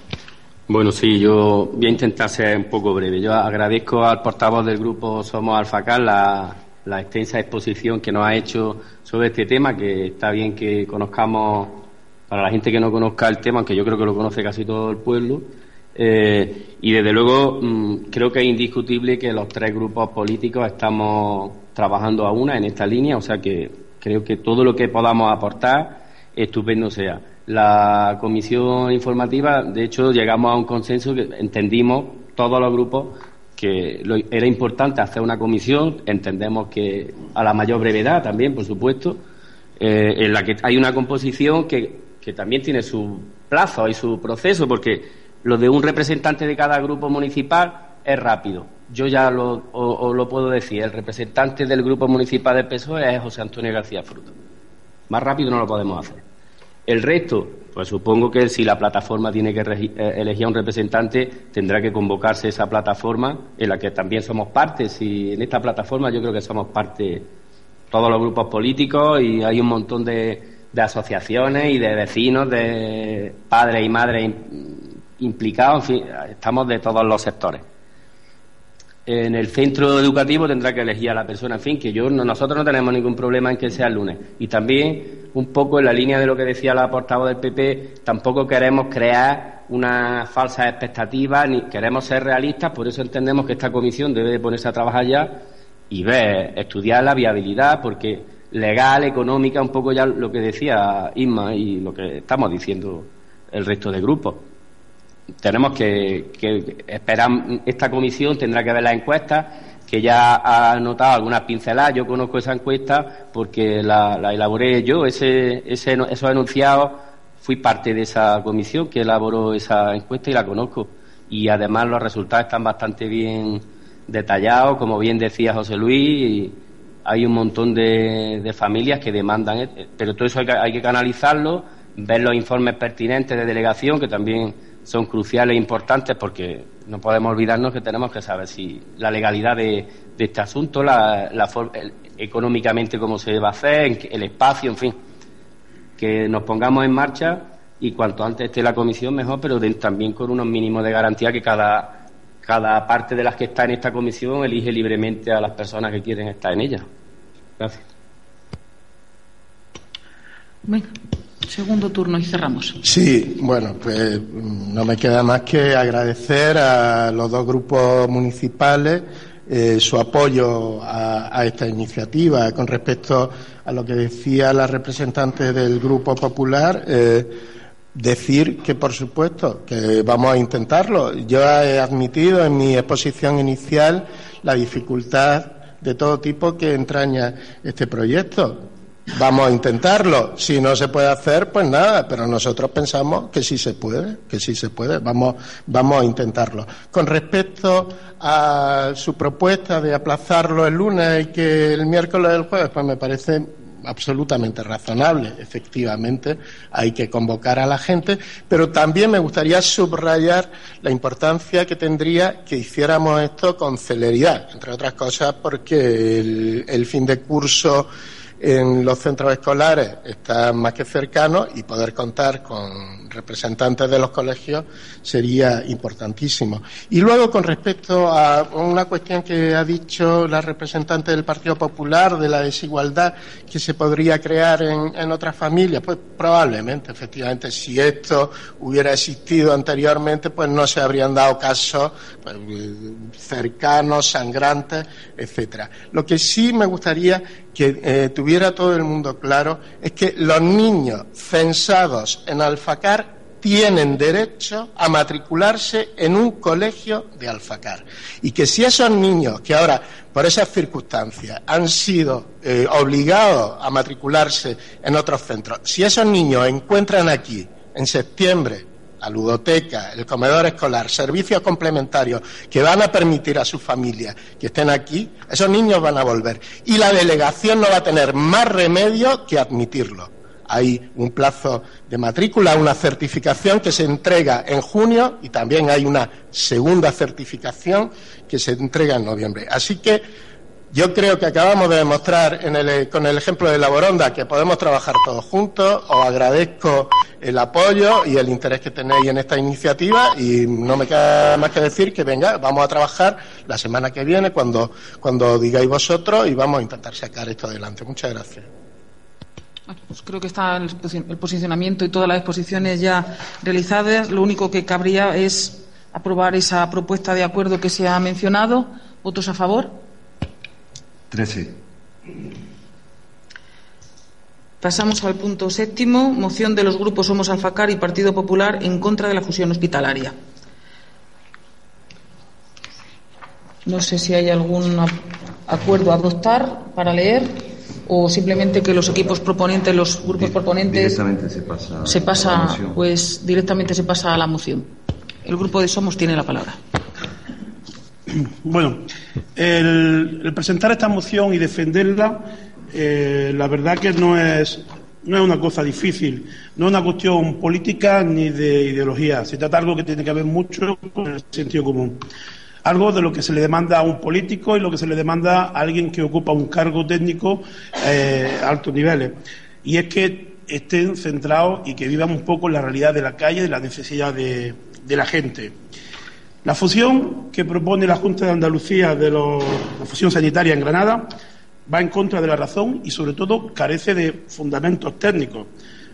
Bueno, sí, yo voy a intentar ser un poco breve. Yo agradezco al portavoz del grupo Somos Alfacar la, la extensa exposición que nos ha hecho sobre este tema, que está bien que conozcamos, para la gente que no conozca el tema, aunque yo creo que lo conoce casi todo el pueblo, eh, y desde luego mm, creo que es indiscutible que los tres grupos políticos estamos trabajando a una en esta línea, o sea que creo que todo lo que podamos aportar, estupendo sea. La comisión informativa, de hecho, llegamos a un consenso que entendimos todos los grupos que era importante hacer una comisión, entendemos que a la mayor brevedad también, por supuesto, eh, en la que hay una composición que, que también tiene su plazo y su proceso, porque lo de un representante de cada grupo municipal es rápido. Yo ya lo, lo puedo decir. El representante del grupo municipal del PSOE es José Antonio García Fruto. Más rápido no lo podemos hacer. El resto, pues supongo que si la plataforma tiene que eh, elegir a un representante, tendrá que convocarse esa plataforma en la que también somos parte. Y en esta plataforma yo creo que somos parte todos los grupos políticos y hay un montón de, de asociaciones y de vecinos, de padres y madres implicados, en fin, estamos de todos los sectores. En el centro educativo tendrá que elegir a la persona, en fin, que yo nosotros no tenemos ningún problema en que sea el lunes. Y también, un poco en la línea de lo que decía la portavoz del PP, tampoco queremos crear una falsa expectativa, ni queremos ser realistas, por eso entendemos que esta comisión debe de ponerse a trabajar ya y ver, estudiar la viabilidad, porque legal, económica, un poco ya lo que decía Isma y lo que estamos diciendo el resto de grupos tenemos que, esperar. Esta comisión tendrá que ver las encuestas, que ya ha notado algunas pinceladas. Yo conozco esa encuesta porque la, elaboré yo. Ese, ese, esos enunciados, fui parte de esa comisión que elaboró esa encuesta y la conozco. Y además los resultados están bastante bien detallados, como bien decía José Luis. hay un montón de, familias que demandan, eh, pero todo eso hay que, hay que canalizarlo, ver los informes pertinentes de delegación, que también son cruciales e importantes porque no podemos olvidarnos que tenemos que saber si la legalidad de, este asunto, la, económicamente cómo se va a hacer, el espacio, en fin, que nos pongamos en marcha y cuanto antes esté la comisión mejor, pero también con unos mínimos de garantía que cada, cada parte de las que está en esta comisión elige libremente a las personas que quieren estar en ella. Gracias. Segundo turno y cerramos. Sí, bueno, pues no me queda más que agradecer a los dos grupos municipales eh, su apoyo a, esta iniciativa. Con respecto a lo que decía la representante del Grupo Popular, eh, decir que, por supuesto, que vamos a intentarlo. Yo he admitido en mi exposición inicial la dificultad de todo tipo que entraña este proyecto Vamos a intentarlo. Si no se puede hacer, pues nada, pero nosotros pensamos que sí se puede, que sí se puede. Vamos, vamos a intentarlo. Con respecto a su propuesta de aplazarlo el lunes y que el miércoles el jueves, pues me parece absolutamente razonable. Efectivamente, hay que convocar a la gente, pero también me gustaría subrayar la importancia que tendría que hiciéramos esto con celeridad, entre otras cosas porque el fin de curso en los centros escolares está más que cercano y poder contar con representantes de los colegios sería importantísimo. Y luego, con respecto a una cuestión que ha dicho la representante del Partido Popular de la desigualdad que se podría crear en, otras familias, pues probablemente, efectivamente, si esto hubiera existido anteriormente, pues no se habrían dado casos pues, cercanos, sangrantes, etcétera. Lo que sí me gustaría que eh, tuviera todo el mundo claro es que los niños censados en Alfacar tienen derecho a matricularse en un colegio de Alfacar. Y que si esos niños que ahora, por esas circunstancias, han sido eh, obligados a matricularse en otros centros, si esos niños encuentran aquí, en septiembre, la ludoteca, el comedor escolar, servicios complementarios que van a permitir a sus familias que estén aquí, esos niños van a volver. Y la delegación no va a tener más remedio que admitirlo. Hay un plazo de matrícula, una certificación que se entrega en junio y también hay una segunda certificación que se entrega en noviembre. Así que yo creo que acabamos de demostrar con el ejemplo de la Boronda que podemos trabajar todos juntos. Os agradezco el apoyo y el interés que tenéis en esta iniciativa y no me queda más que decir que venga, vamos a trabajar la semana que viene cuando, cuando digáis vosotros y vamos a intentar sacar esto adelante. Muchas gracias. Pues creo que está el posicionamiento y todas las exposiciones ya realizadas. Lo único que cabría es aprobar esa propuesta de acuerdo que se ha mencionado. ¿Votos a favor? Trece. Pasamos al punto séptimo, moción de los grupos Somos Alfacar y Partido Popular en contra de la fusión hospitalaria. No sé si hay algún acuerdo a adoptar para leer o simplemente que los equipos proponentes, los grupos proponentes. Directamente se pasa. Se pasa, pues directamente se pasa a la moción. El grupo de Somos tiene la palabra. Bueno, el, presentar esta moción y defenderla, eh, la verdad que no es, no es una cosa difícil, no es una cuestión política ni de ideología. Se trata de algo que tiene que ver mucho con el sentido común. Algo de lo que se le demanda a un político y lo que se le demanda a alguien que ocupa un cargo técnico eh, a altos niveles. Y es que estén centrados y que vivan un poco en la realidad de la calle y la necesidad de la gente. La fusión que propone la Junta de Andalucía de la fusión sanitaria en Granada va en contra de la razón y, sobre todo, carece de fundamentos técnicos.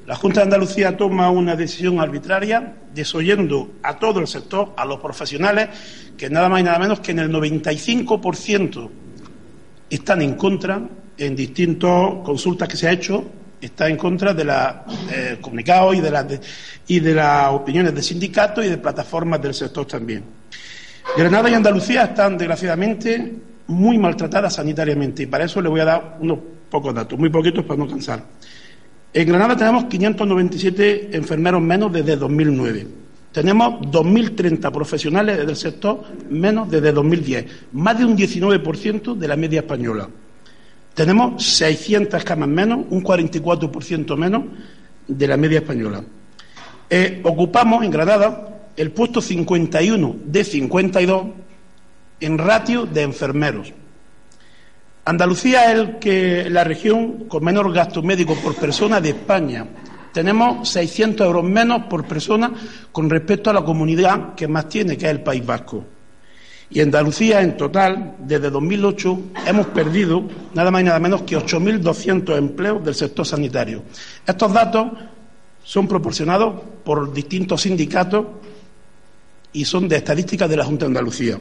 La Junta de Andalucía toma una decisión arbitraria, desoyendo a todo el sector, a los profesionales, que nada más y nada menos que en el 95% están en contra, en distintas consultas que se ha hecho, está en contra de los eh, y de, las y de las opiniones de sindicatos y de plataformas del sector también. Granada y Andalucía están, desgraciadamente, muy maltratadas sanitariamente y para eso le voy a dar unos pocos datos, muy poquitos para no cansar. En Granada tenemos 597 enfermeros menos desde 2009. Tenemos 2.030 profesionales del sector menos desde 2010, más de un 19% de la media española. Tenemos 600 camas menos, un 44% menos de la media española. Eh, ocupamos en Granada el puesto 51 de 52 en ratio de enfermeros. Andalucía es que, la región con menor gasto médico por persona de España. Tenemos 600 euros menos por persona con respecto a la comunidad que más tiene, que es el País Vasco. Y Andalucía, en total, desde 2008, hemos perdido nada más y nada menos que 8.200 empleos del sector sanitario. Estos datos son proporcionados por distintos sindicatos y son de estadísticas de la Junta de Andalucía.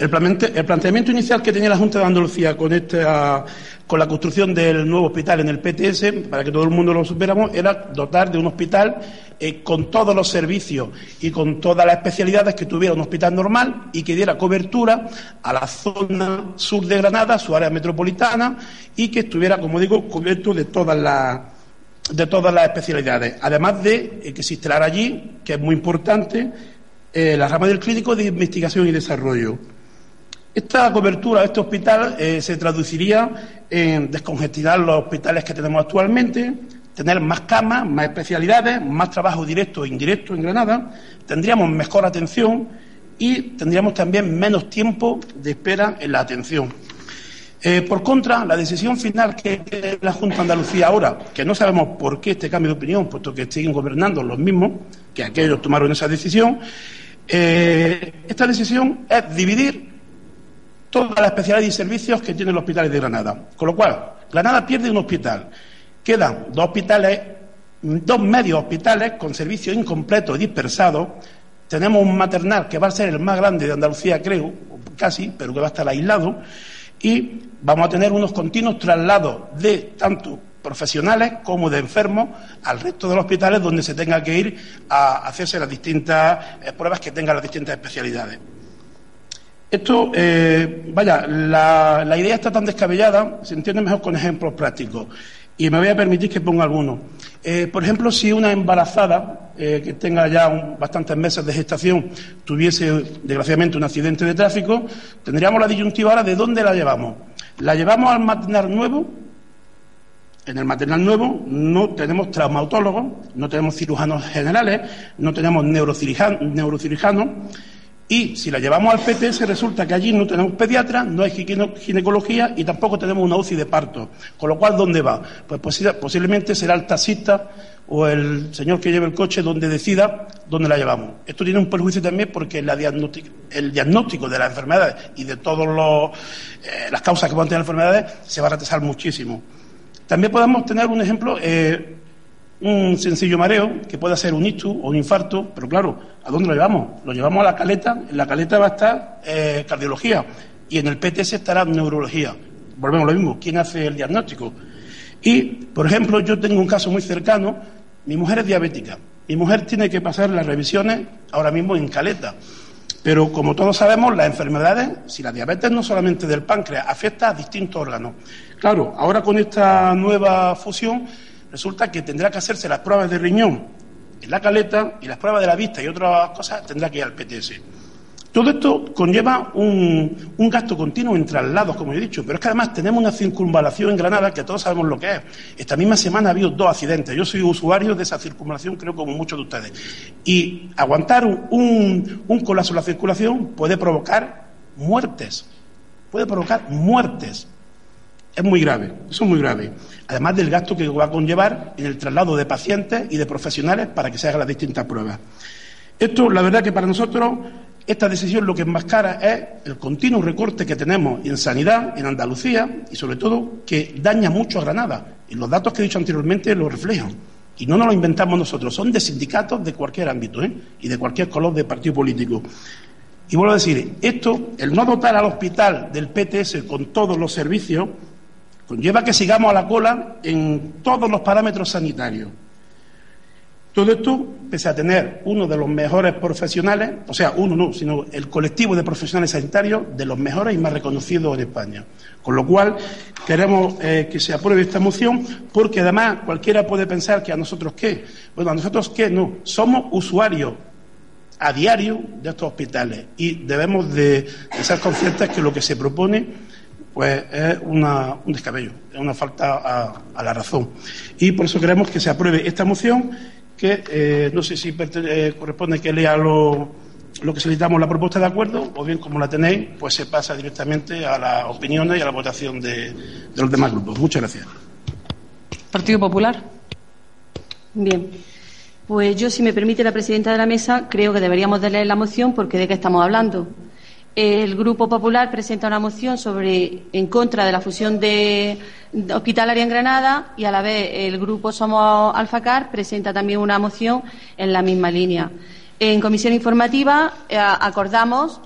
El, planteamiento inicial que tenía la Junta de Andalucía con, con la construcción del nuevo hospital en el PTS, para que todo el mundo lo supiéramos, era dotar de un hospital eh, con todos los servicios y con todas las especialidades que tuviera un hospital normal y que diera cobertura a la zona sur de Granada, su área metropolitana, y que estuviera, como digo, cubierto de todas las de todas las especialidades, además de que instalara allí, que es muy importante, eh, la rama del clínico de investigación y desarrollo. Esta cobertura, este hospital, eh, se traduciría en descongestionar los hospitales que tenemos actualmente, tener más camas, más especialidades, más trabajo directo e indirecto en Granada, tendríamos mejor atención y tendríamos también menos tiempo de espera en la atención. Eh, por contra, la decisión final que la Junta de Andalucía ahora, que no sabemos por qué este cambio de opinión, puesto que siguen gobernando los mismos que aquellos tomaron esa decisión, eh, esta decisión es dividir todas las especialidades y servicios que tiene el hospital de Granada. Con lo cual, Granada pierde un hospital. Quedan dos hospitales, dos medios hospitales con servicios incompletos y dispersados. Tenemos un maternal que va a ser el más grande de Andalucía, creo, casi, pero que va a estar aislado y vamos a tener unos continuos traslados de tanto profesionales como de enfermos al resto de los hospitales donde se tenga que ir a hacerse las distintas eh, pruebas que tengan las distintas especialidades. Esto, eh, vaya, la, la, idea está tan descabellada, se entiende mejor con ejemplos prácticos. Y me voy a permitir que ponga algunos. Eh, por ejemplo, si una embarazada eh, que tenga ya bastantes meses de gestación tuviese, desgraciadamente, un accidente de tráfico, tendríamos la disyuntiva ahora de dónde la llevamos. ¿La llevamos al maternal nuevo? En el maternal nuevo no tenemos traumatólogos, no tenemos cirujanos generales, no tenemos neurocirujanos y si la llevamos al PTS resulta que allí no tenemos pediatra, no hay ginecología y tampoco tenemos una UCI de parto. Con lo cual, ¿dónde va? Pues posiblemente será el taxista o el señor que lleve el coche donde decida dónde la llevamos. Esto tiene un perjuicio también porque el diagnóstico de las enfermedades y de todas eh, las causas que pueden tener enfermedades se va a retrasar muchísimo. También podemos tener un ejemplo, eh, un sencillo mareo, que puede ser un ictus o un infarto, pero claro, ¿a dónde lo llevamos? Lo llevamos a la caleta, en la caleta va a estar eh, cardiología y en el PTS estará neurología. Volvemos a lo mismo, ¿quién hace el diagnóstico? Y, por ejemplo, yo tengo un caso muy cercano, mi mujer es diabética, mi mujer tiene que pasar las revisiones ahora mismo en caleta. Pero como todos sabemos, las enfermedades, si la diabetes no solamente del páncreas, afecta a distintos órganos. Claro, ahora con esta nueva fusión resulta que tendrá que hacerse las pruebas de riñón en la caleta y las pruebas de la vista y otras cosas tendrá que ir al PTS. Todo esto conlleva un, gasto continuo en traslados, como he dicho, pero es que además tenemos una circunvalación en Granada que todos sabemos lo que es. Esta misma semana ha habido dos accidentes. Yo soy usuario de esa circunvalación, creo como muchos de ustedes. Y aguantar un, un colapso en la circulación puede provocar muertes. Puede provocar muertes. Es muy grave, eso es muy grave. Además del gasto que va a conllevar en el traslado de pacientes y de profesionales para que se hagan las distintas pruebas. Esto, la verdad que para nosotros, esta decisión lo que enmascara es el continuo recorte que tenemos en sanidad en Andalucía y, sobre todo, que daña mucho a Granada. Y los datos que he dicho anteriormente lo reflejan. Y no nos lo inventamos nosotros, son de sindicatos de cualquier ámbito ¿eh? y de cualquier color de partido político. Y vuelvo a decir, esto, el no dotar al hospital del PTS con todos los servicios, Conlleva que sigamos a la cola en todos los parámetros sanitarios. Todo esto, pese a tener uno de los mejores profesionales, o sea, uno no, sino el colectivo de profesionales sanitarios de los mejores y más reconocidos en España. Con lo cual, queremos eh, que se apruebe esta moción, porque además cualquiera puede pensar que a nosotros qué. Bueno, a nosotros qué, no. Somos usuarios a diario de estos hospitales y debemos de, de ser conscientes que lo que se propone pues es una, un descabello, es una falta a, la razón. Y por eso queremos que se apruebe esta moción, que eh, no sé si eh, corresponde que lea lo, lo que solicitamos la propuesta de acuerdo, o bien como la tenéis, pues se pasa directamente a las opiniones y a la votación de, de los demás grupos. Muchas gracias. Partido Popular. Bien. Pues yo, si me permite la presidenta de la mesa, creo que deberíamos de leer la moción porque de qué estamos hablando. El Grupo Popular presenta una moción sobre en contra de la fusión de, hospitalaria en Granada y a la vez el Grupo Somos Alfacar presenta también una moción en la misma línea. En comisión informativa eh, acordamos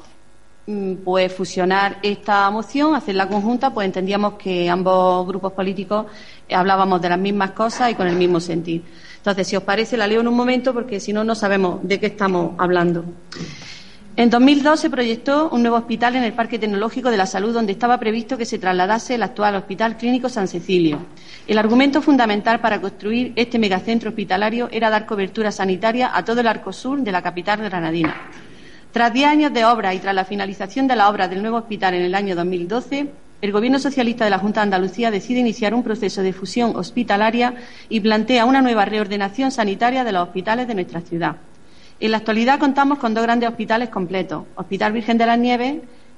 mm, pues fusionar esta moción, hacerla conjunta, pues entendíamos que ambos grupos políticos hablábamos de las mismas cosas y con el mismo sentir. Entonces, si os parece, la leo en un momento porque si no, no sabemos de qué estamos hablando. En 2002 se proyectó un nuevo hospital en el Parque Tecnológico de la Salud, donde estaba previsto que se trasladase el actual Hospital Clínico San Cecilio. El argumento fundamental para construir este megacentro hospitalario era dar cobertura sanitaria a todo el arco sur de la capital granadina. Tras diez años de obra y tras la finalización de la obra del nuevo hospital en el año 2012, el Gobierno socialista de la Junta de Andalucía decide iniciar un proceso de fusión hospitalaria y plantea una nueva reordenación sanitaria de los hospitales de nuestra ciudad. En la actualidad contamos con dos grandes hospitales completos, Hospital Virgen de las Nieves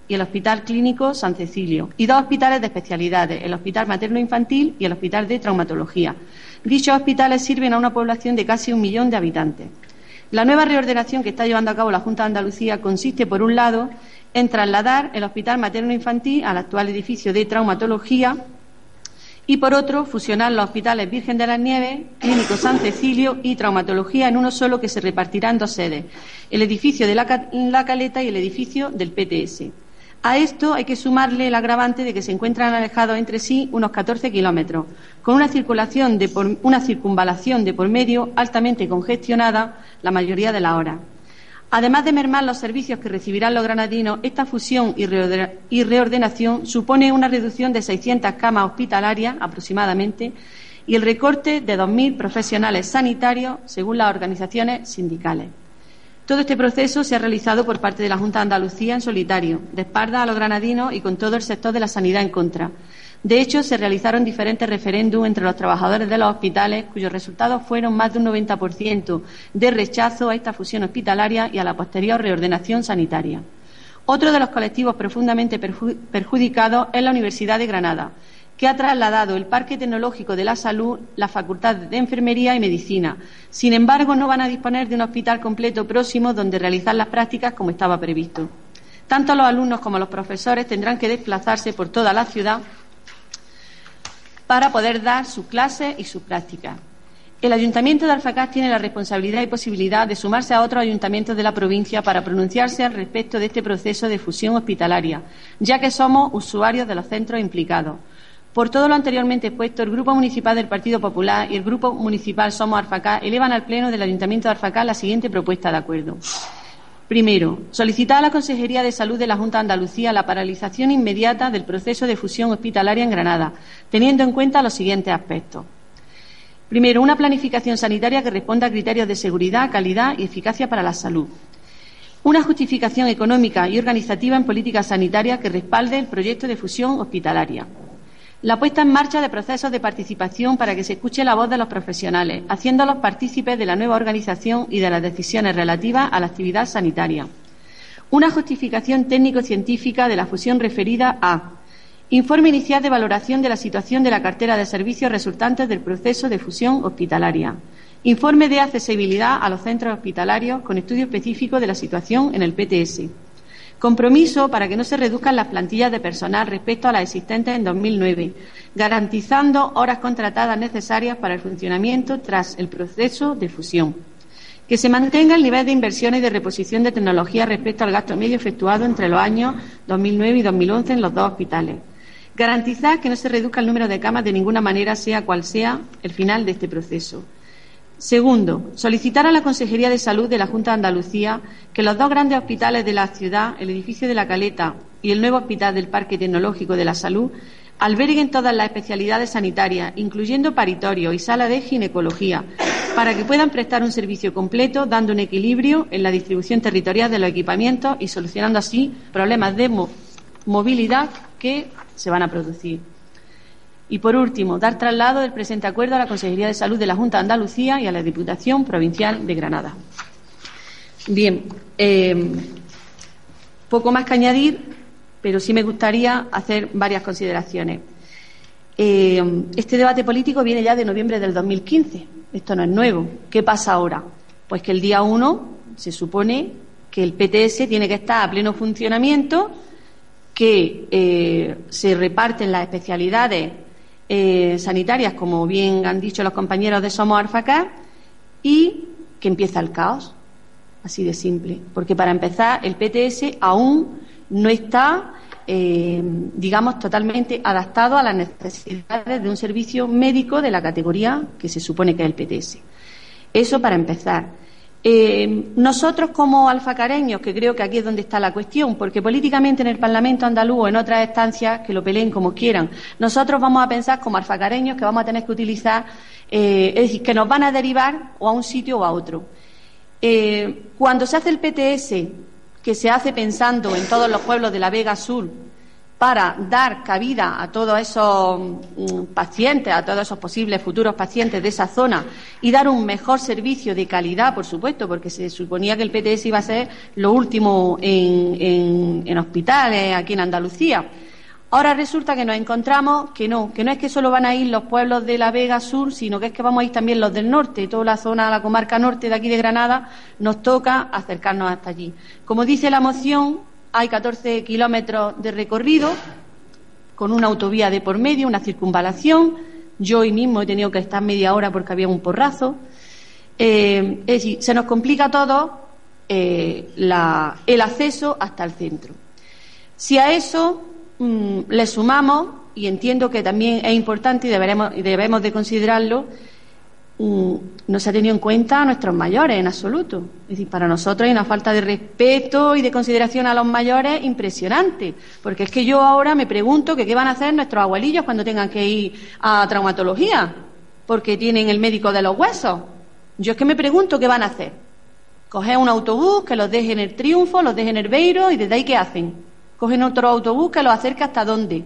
y el Hospital Clínico San Cecilio, y dos hospitales de especialidades, el Hospital Materno-Infantil y el Hospital de Traumatología. Dichos hospitales sirven a una población de casi un millón de habitantes. La nueva reordenación que está llevando a cabo la Junta de Andalucía consiste, por un lado, en trasladar el Hospital Materno-Infantil al actual edificio de traumatología y, por otro, fusionar los hospitales Virgen de las Nieves, Clínico San Cecilio y Traumatología en uno solo que se repartirá en dos sedes, el edificio de la, Caleta y el edificio del PTS. A esto hay que sumarle el agravante de que se encuentran alejados entre sí unos 14 kilómetros, con una, circulación de una circunvalación de por medio altamente congestionada la mayoría de la hora. Además de mermar los servicios que recibirán los granadinos, esta fusión y reordenación supone una reducción de 600 camas hospitalarias aproximadamente y el recorte de 2.000 profesionales sanitarios, según las organizaciones sindicales. Todo este proceso se ha realizado por parte de la Junta de Andalucía en solitario, de espalda a los granadinos y con todo el sector de la sanidad en contra, de hecho, se realizaron diferentes referéndums entre los trabajadores de los hospitales, cuyos resultados fueron más de un 90% de rechazo a esta fusión hospitalaria y a la posterior reordenación sanitaria. Otro de los colectivos profundamente perjudicados es la Universidad de Granada, que ha trasladado el Parque Tecnológico de la Salud, la Facultad de Enfermería y Medicina. Sin embargo, no van a disponer de un hospital completo próximo donde realizar las prácticas como estaba previsto. Tanto los alumnos como los profesores tendrán que desplazarse por toda la ciudad para poder dar su clase y su práctica. El Ayuntamiento de Alfacás tiene la responsabilidad y posibilidad de sumarse a otros ayuntamientos de la provincia para pronunciarse al respecto de este proceso de fusión hospitalaria, ya que somos usuarios de los centros implicados. Por todo lo anteriormente expuesto, el Grupo Municipal del Partido Popular y el Grupo Municipal Somos Alfacás elevan al Pleno del Ayuntamiento de Alfacás la siguiente propuesta de acuerdo. Primero, solicitar a la Consejería de Salud de la Junta de Andalucía la paralización inmediata del proceso de fusión hospitalaria en Granada, teniendo en cuenta los siguientes aspectos. Primero, una planificación sanitaria que responda a criterios de seguridad, calidad y eficacia para la salud. Una justificación económica y organizativa en política sanitaria que respalde el proyecto de fusión hospitalaria la puesta en marcha de procesos de participación para que se escuche la voz de los profesionales, haciéndolos partícipes de la nueva organización y de las decisiones relativas a la actividad sanitaria. Una justificación técnico-científica de la fusión referida a Informe inicial de valoración de la situación de la cartera de servicios resultantes del proceso de fusión hospitalaria. Informe de accesibilidad a los centros hospitalarios con estudio específico de la situación en el PTS. Compromiso para que no se reduzcan las plantillas de personal respecto a las existentes en 2009, garantizando horas contratadas necesarias para el funcionamiento tras el proceso de fusión. Que se mantenga el nivel de inversiones y de reposición de tecnología respecto al gasto medio efectuado entre los años 2009 y 2011 en los dos hospitales. Garantizar que no se reduzca el número de camas de ninguna manera, sea cual sea el final de este proceso Segundo, solicitar a la Consejería de Salud de la Junta de Andalucía que los dos grandes hospitales de la ciudad, el edificio de la Caleta y el nuevo hospital del Parque Tecnológico de la Salud, alberguen todas las especialidades sanitarias, incluyendo paritorio y sala de ginecología, para que puedan prestar un servicio completo, dando un equilibrio en la distribución territorial de los equipamientos y solucionando así problemas de movilidad que se van a producir. Y, por último, dar traslado del presente acuerdo a la Consejería de Salud de la Junta de Andalucía y a la Diputación Provincial de Granada. Bien, eh, poco más que añadir, pero sí me gustaría hacer varias consideraciones. Eh, este debate político viene ya de noviembre del 2015. Esto no es nuevo. ¿Qué pasa ahora? Pues que el día 1 se supone que el PTS tiene que estar a pleno funcionamiento, que eh, se reparten las especialidades eh, sanitarias, como bien han dicho los compañeros de Somos Arfacar, y que empieza el caos, así de simple. Porque para empezar, el PTS aún no está, eh, digamos, totalmente adaptado a las necesidades de un servicio médico de la categoría que se supone que es el PTS. Eso para empezar. Eh, nosotros como alfacareños, que creo que aquí es donde está la cuestión, porque políticamente en el Parlamento andaluz o en otras estancias que lo peleen como quieran, nosotros vamos a pensar como alfacareños que vamos a tener que utilizar, eh, es decir, que nos van a derivar o a un sitio o a otro. Eh, cuando se hace el PTS, que se hace pensando en todos los pueblos de la Vega Sur, para dar cabida a todos esos mm, pacientes, a todos esos posibles futuros pacientes de esa zona y dar un mejor servicio de calidad, por supuesto, porque se suponía que el PTS iba a ser lo último en, hospitales aquí en Andalucía. Ahora resulta que nos encontramos que no, que no es que solo van a ir los pueblos de la Vega Sur, sino que es que vamos a ir también los del norte, toda la zona, la comarca norte de aquí de Granada, nos toca acercarnos hasta allí. Como dice la moción, hay 14 kilómetros de recorrido con una autovía de por medio, una circunvalación. Yo hoy mismo he tenido que estar media hora porque había un porrazo. Eh, es decir, se nos complica todo eh, el acceso hasta el centro. Si a eso mm, le sumamos, y entiendo que también es importante y, y debemos de considerarlo, no se ha tenido en cuenta a nuestros mayores en absoluto. Es decir, para nosotros hay una falta de respeto y de consideración a los mayores impresionante. Porque es que yo ahora me pregunto que qué van a hacer nuestros abuelillos cuando tengan que ir a traumatología, porque tienen el médico de los huesos. Yo es que me pregunto qué van a hacer. Coger un autobús que los deje en el Triunfo, los deje en el Beiro y desde ahí qué hacen. Cogen otro autobús que los acerque hasta dónde.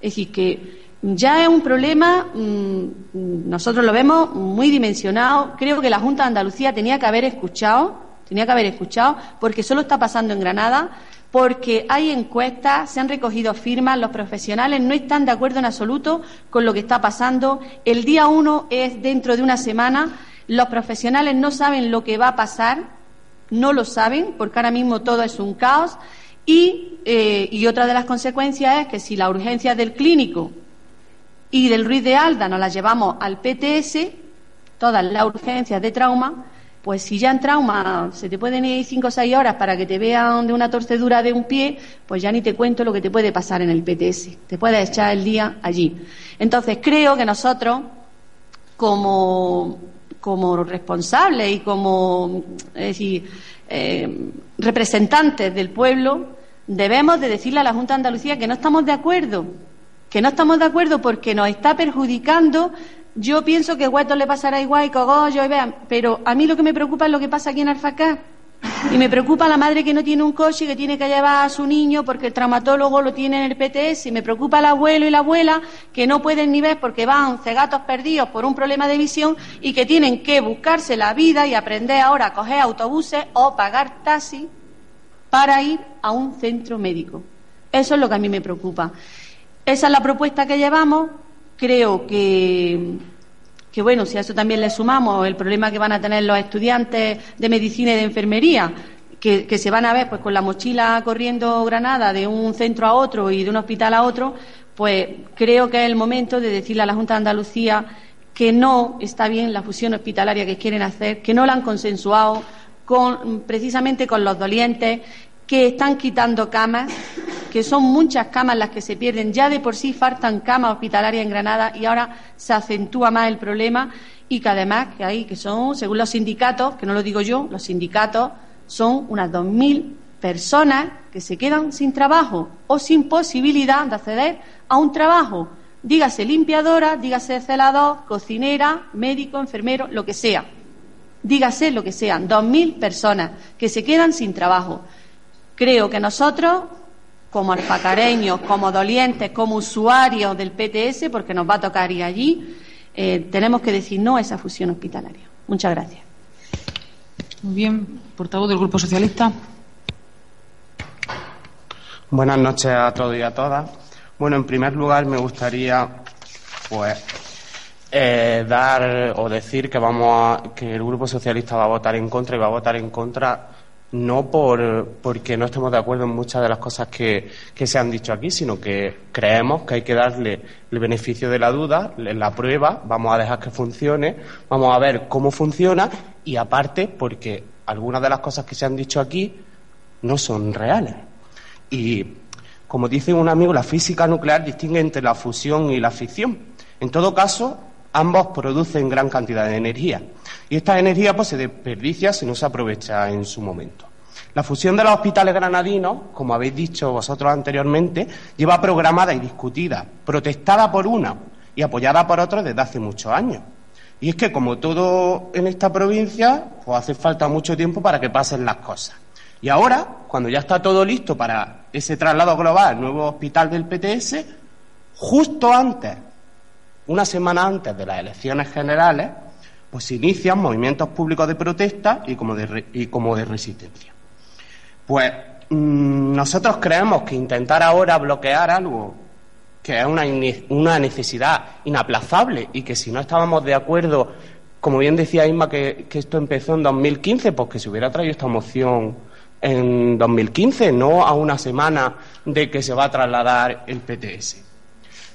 Es decir, que ya es un problema, mm, nosotros lo vemos muy dimensionado. Creo que la Junta de Andalucía tenía que haber escuchado, tenía que haber escuchado, porque solo está pasando en Granada, porque hay encuestas, se han recogido firmas, los profesionales no están de acuerdo en absoluto con lo que está pasando. El día uno es dentro de una semana, los profesionales no saben lo que va a pasar, no lo saben, porque ahora mismo todo es un caos. Y, eh, y otra de las consecuencias es que si la urgencia del clínico y del Ruiz de Alda nos la llevamos al PTS, todas las urgencias de trauma, pues si ya en trauma se te pueden ir cinco o seis horas para que te vean de una torcedura de un pie, pues ya ni te cuento lo que te puede pasar en el PTS. Te puedes echar el día allí. Entonces creo que nosotros, como, como responsables y como decir, eh, representantes del pueblo, debemos de decirle a la Junta de Andalucía que no estamos de acuerdo que no estamos de acuerdo porque nos está perjudicando. Yo pienso que Hueto le pasará igual y Cogollo y vean, pero a mí lo que me preocupa es lo que pasa aquí en Alfacá. Y me preocupa la madre que no tiene un coche y que tiene que llevar a su niño porque el traumatólogo lo tiene en el PTS. Y me preocupa el abuelo y la abuela que no pueden ni ver porque van cegatos perdidos por un problema de visión y que tienen que buscarse la vida y aprender ahora a coger autobuses o pagar taxi para ir a un centro médico. Eso es lo que a mí me preocupa. Esa es la propuesta que llevamos. Creo que, bueno, si a eso también le sumamos el problema que van a tener los estudiantes de medicina y de enfermería, que, que, se van a ver pues con la mochila corriendo Granada de un centro a otro y de un hospital a otro, pues creo que es el momento de decirle a la Junta de Andalucía que no está bien la fusión hospitalaria que quieren hacer, que no la han consensuado con, precisamente con los dolientes, que están quitando camas, que son muchas camas las que se pierden. Ya de por sí faltan camas hospitalarias en Granada y ahora se acentúa más el problema y que además que hay, que son, según los sindicatos, que no lo digo yo, los sindicatos son unas 2.000 personas que se quedan sin trabajo o sin posibilidad de acceder a un trabajo. Dígase limpiadora, dígase celador, cocinera, médico, enfermero, lo que sea. Dígase lo que sean, 2.000 personas que se quedan sin trabajo. Creo que nosotros, como alfacareños, como dolientes, como usuarios del PTS, porque nos va a tocar ir allí, eh, tenemos que decir no a esa fusión hospitalaria. Muchas gracias. Muy bien. Portavoz del Grupo Socialista. Buenas noches a todos y a todas. Bueno, en primer lugar me gustaría, pues, eh, dar o decir que vamos a, que el Grupo Socialista va a votar en contra y va a votar en contra no por, porque no estemos de acuerdo en muchas de las cosas que, se han dicho aquí, sino que creemos que hay que darle el beneficio de la duda, la prueba, vamos a dejar que funcione, vamos a ver cómo funciona y aparte porque algunas de las cosas que se han dicho aquí no son reales. Y como dice un amigo, la física nuclear distingue entre la fusión y la ficción. En todo caso, ambos producen gran cantidad de energía. Y esta energía pues, se desperdicia si no se aprovecha en su momento. La fusión de los hospitales granadinos, como habéis dicho vosotros anteriormente, lleva programada y discutida, protestada por una y apoyada por otros desde hace muchos años. Y es que, como todo en esta provincia, pues hace falta mucho tiempo para que pasen las cosas. Y ahora, cuando ya está todo listo para ese traslado global al nuevo hospital del PTS, justo antes, una semana antes de las elecciones generales, pues se inician movimientos públicos de protesta y como de, resistencia. Pues mm, nosotros creemos que intentar ahora bloquear algo que es una, una necesidad inaplazable y que si no estábamos de acuerdo, como bien decía Isma, que, que esto empezó en 2015, pues que se hubiera traído esta moción en 2015, no a una semana de que se va a trasladar el PTS.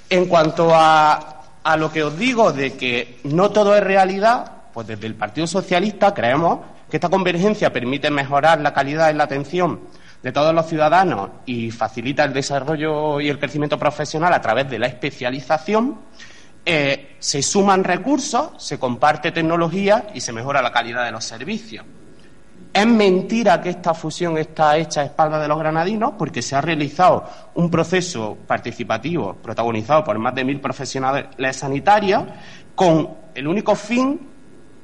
En cuanto a, a lo que os digo de que no todo es realidad, pues desde el Partido Socialista creemos que esta convergencia permite mejorar la calidad en la atención de todos los ciudadanos y facilita el desarrollo y el crecimiento profesional a través de la especialización, eh, se suman recursos, se comparte tecnología y se mejora la calidad de los servicios. Es mentira que esta fusión está hecha a espaldas de los granadinos, porque se ha realizado un proceso participativo protagonizado por más de mil profesionales sanitarios con el único fin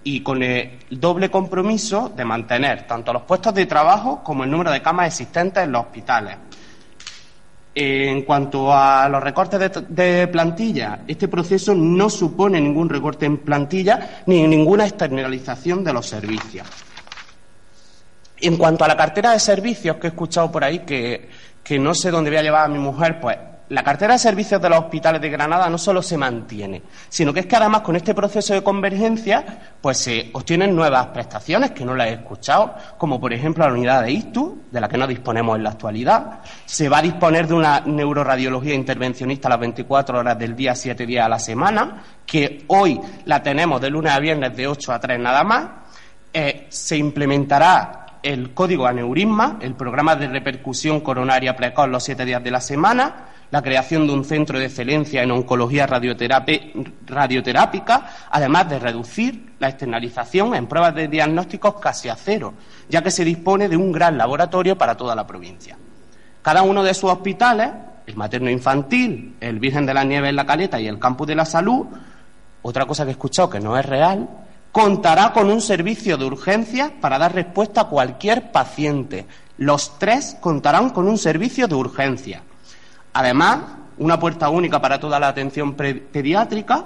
y con el doble compromiso de mantener tanto los puestos de trabajo como el número de camas existentes en los hospitales. En cuanto a los recortes de, plantilla, este proceso no supone ningún recorte en plantilla ni ninguna externalización de los servicios. En cuanto a la cartera de servicios que he escuchado por ahí, que, no sé dónde voy a llevar a mi mujer, pues la cartera de servicios de los hospitales de Granada no solo se mantiene, sino que es que además con este proceso de convergencia, pues se obtienen nuevas prestaciones que no las he escuchado, como por ejemplo la unidad de ISTU, de la que no disponemos en la actualidad. Se va a disponer de una neuroradiología intervencionista a las 24 horas del día, 7 días a la semana, que hoy la tenemos de lunes a viernes de 8 a 3 nada más. Eh, se implementará el código aneurisma, el programa de repercusión coronaria precoz los siete días de la semana, la creación de un centro de excelencia en oncología radioterápica, además de reducir la externalización en pruebas de diagnósticos casi a cero, ya que se dispone de un gran laboratorio para toda la provincia. Cada uno de sus hospitales, el materno infantil, el Virgen de la Nieve en la Caleta y el Campus de la Salud, otra cosa que he escuchado que no es real, contará con un servicio de urgencia para dar respuesta a cualquier paciente. Los tres contarán con un servicio de urgencia. Además, una puerta única para toda la atención pediátrica.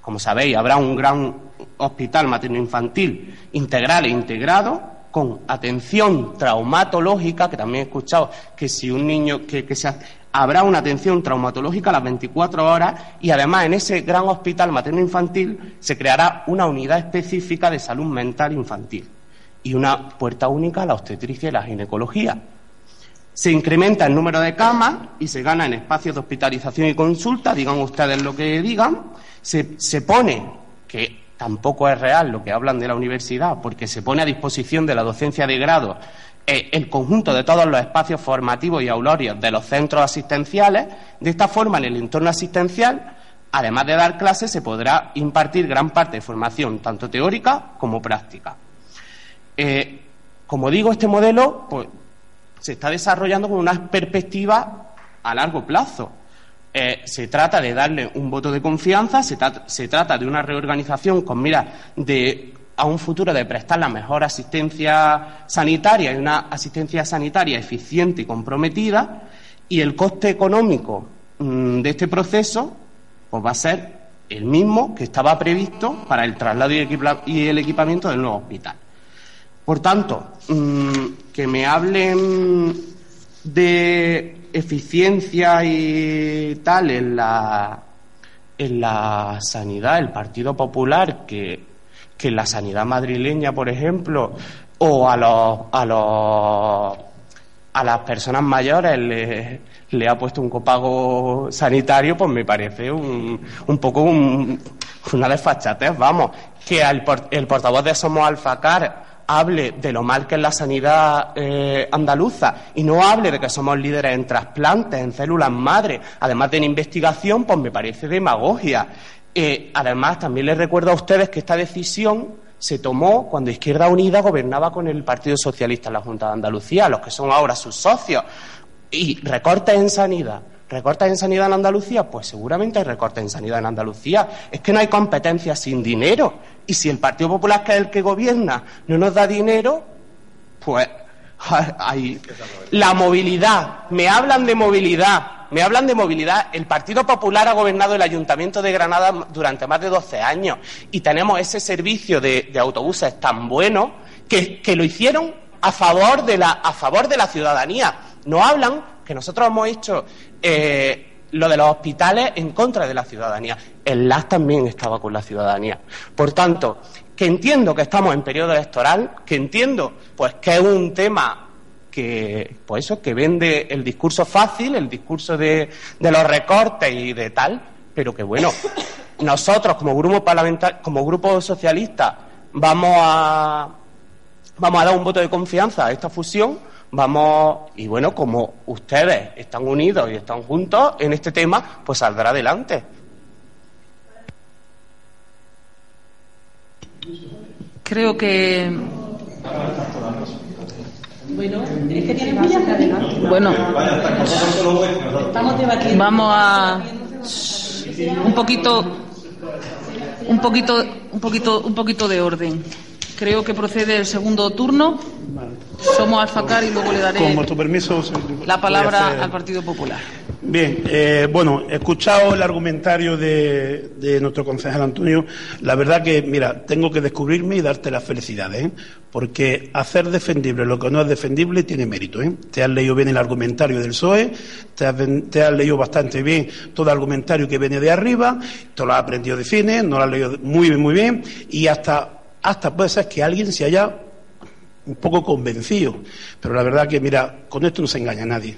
Como sabéis, habrá un gran hospital materno-infantil integral e integrado con atención traumatológica, que también he escuchado que si un niño que, se habrá una atención traumatológica a las 24 horas y además en ese gran hospital materno-infantil se creará una unidad específica de salud mental infantil y una puerta única a la obstetricia y la ginecología. Se incrementa el número de camas y se gana en espacios de hospitalización y consulta, digan ustedes lo que digan. Se, se pone, que tampoco es real lo que hablan de la universidad, porque se pone a disposición de la docencia de grado el conjunto de todos los espacios formativos y aulorios de los centros asistenciales. De esta forma, en el entorno asistencial, además de dar clases, se podrá impartir gran parte de formación, tanto teórica como práctica. Eh, como digo, este modelo pues, se está desarrollando con una perspectiva a largo plazo. Eh, se trata de darle un voto de confianza, se, se, trata de una reorganización con mira de a un futuro de prestar la mejor asistencia sanitaria y una asistencia sanitaria eficiente y comprometida, y el coste económico mm, de este proceso pues va a ser el mismo que estaba previsto para el traslado y el equipamiento del nuevo hospital. Por tanto, mm, que me hablen de eficiencia y tal en la, en la sanidad, el Partido Popular, que, que la sanidad madrileña, por ejemplo, o a los, a las personas mayores le, ha puesto un copago sanitario, pues me parece un, un poco una desfachatez, vamos, que el, el portavoz de Somos Alfacar hable de lo mal que es la sanidad eh, andaluza y no hable de que somos líderes en trasplantes, en células madre, además de en investigación, pues me parece demagogia. Eh, además, también les recuerdo a ustedes que esta decisión se tomó cuando Izquierda Unida gobernaba con el Partido Socialista en la Junta de Andalucía, los que son ahora sus socios. Y recortes en sanidad, ¿Recortes en sanidad en Andalucía? Pues seguramente hay recortes en sanidad en Andalucía. Es que no hay competencia sin dinero. Y si el Partido Popular, que es el que gobierna, no nos da dinero, pues Ay, la movilidad. Me hablan de movilidad. Me hablan de movilidad. El Partido Popular ha gobernado el Ayuntamiento de Granada durante más de 12 años y tenemos ese servicio de, autobuses tan bueno que, lo hicieron a favor, de la, ciudadanía. No hablan que nosotros hemos hecho eh, lo de los hospitales en contra de la ciudadanía. El LAS también estaba con la ciudadanía. Por tanto, que entiendo que estamos en periodo electoral, que entiendo pues que es un tema que, pues eso, que vende el discurso fácil, el discurso de, los recortes y de tal, pero que bueno, nosotros como grupo parlamentario, como grupo socialista, vamos a vamos a dar un voto de confianza a esta fusión, vamos, y bueno, como ustedes están unidos y están juntos en este tema, pues saldrá adelante. Creo que. Bueno, Bueno, vamos a. Un poquito. Un poquito, un poquito, un poquito de orden. Creo que procede el segundo turno. Somos Alfacar y luego le daré la palabra al Partido Popular. Bien, eh, bueno, he escuchado el argumentario de, nuestro concejal Antonio. La verdad que, mira, tengo que descubrirme y darte las felicidades, ¿eh? porque hacer defendible lo que no es defendible tiene mérito. ¿eh? Te has leído bien el argumentario del PSOE, te has, leído bastante bien todo el argumentario que viene de arriba, te lo has aprendido de cine, no lo has leído muy bien, muy bien, y hasta, hasta puede ser que alguien se haya un poco convencido. Pero la verdad que, mira, con esto no se engaña a nadie.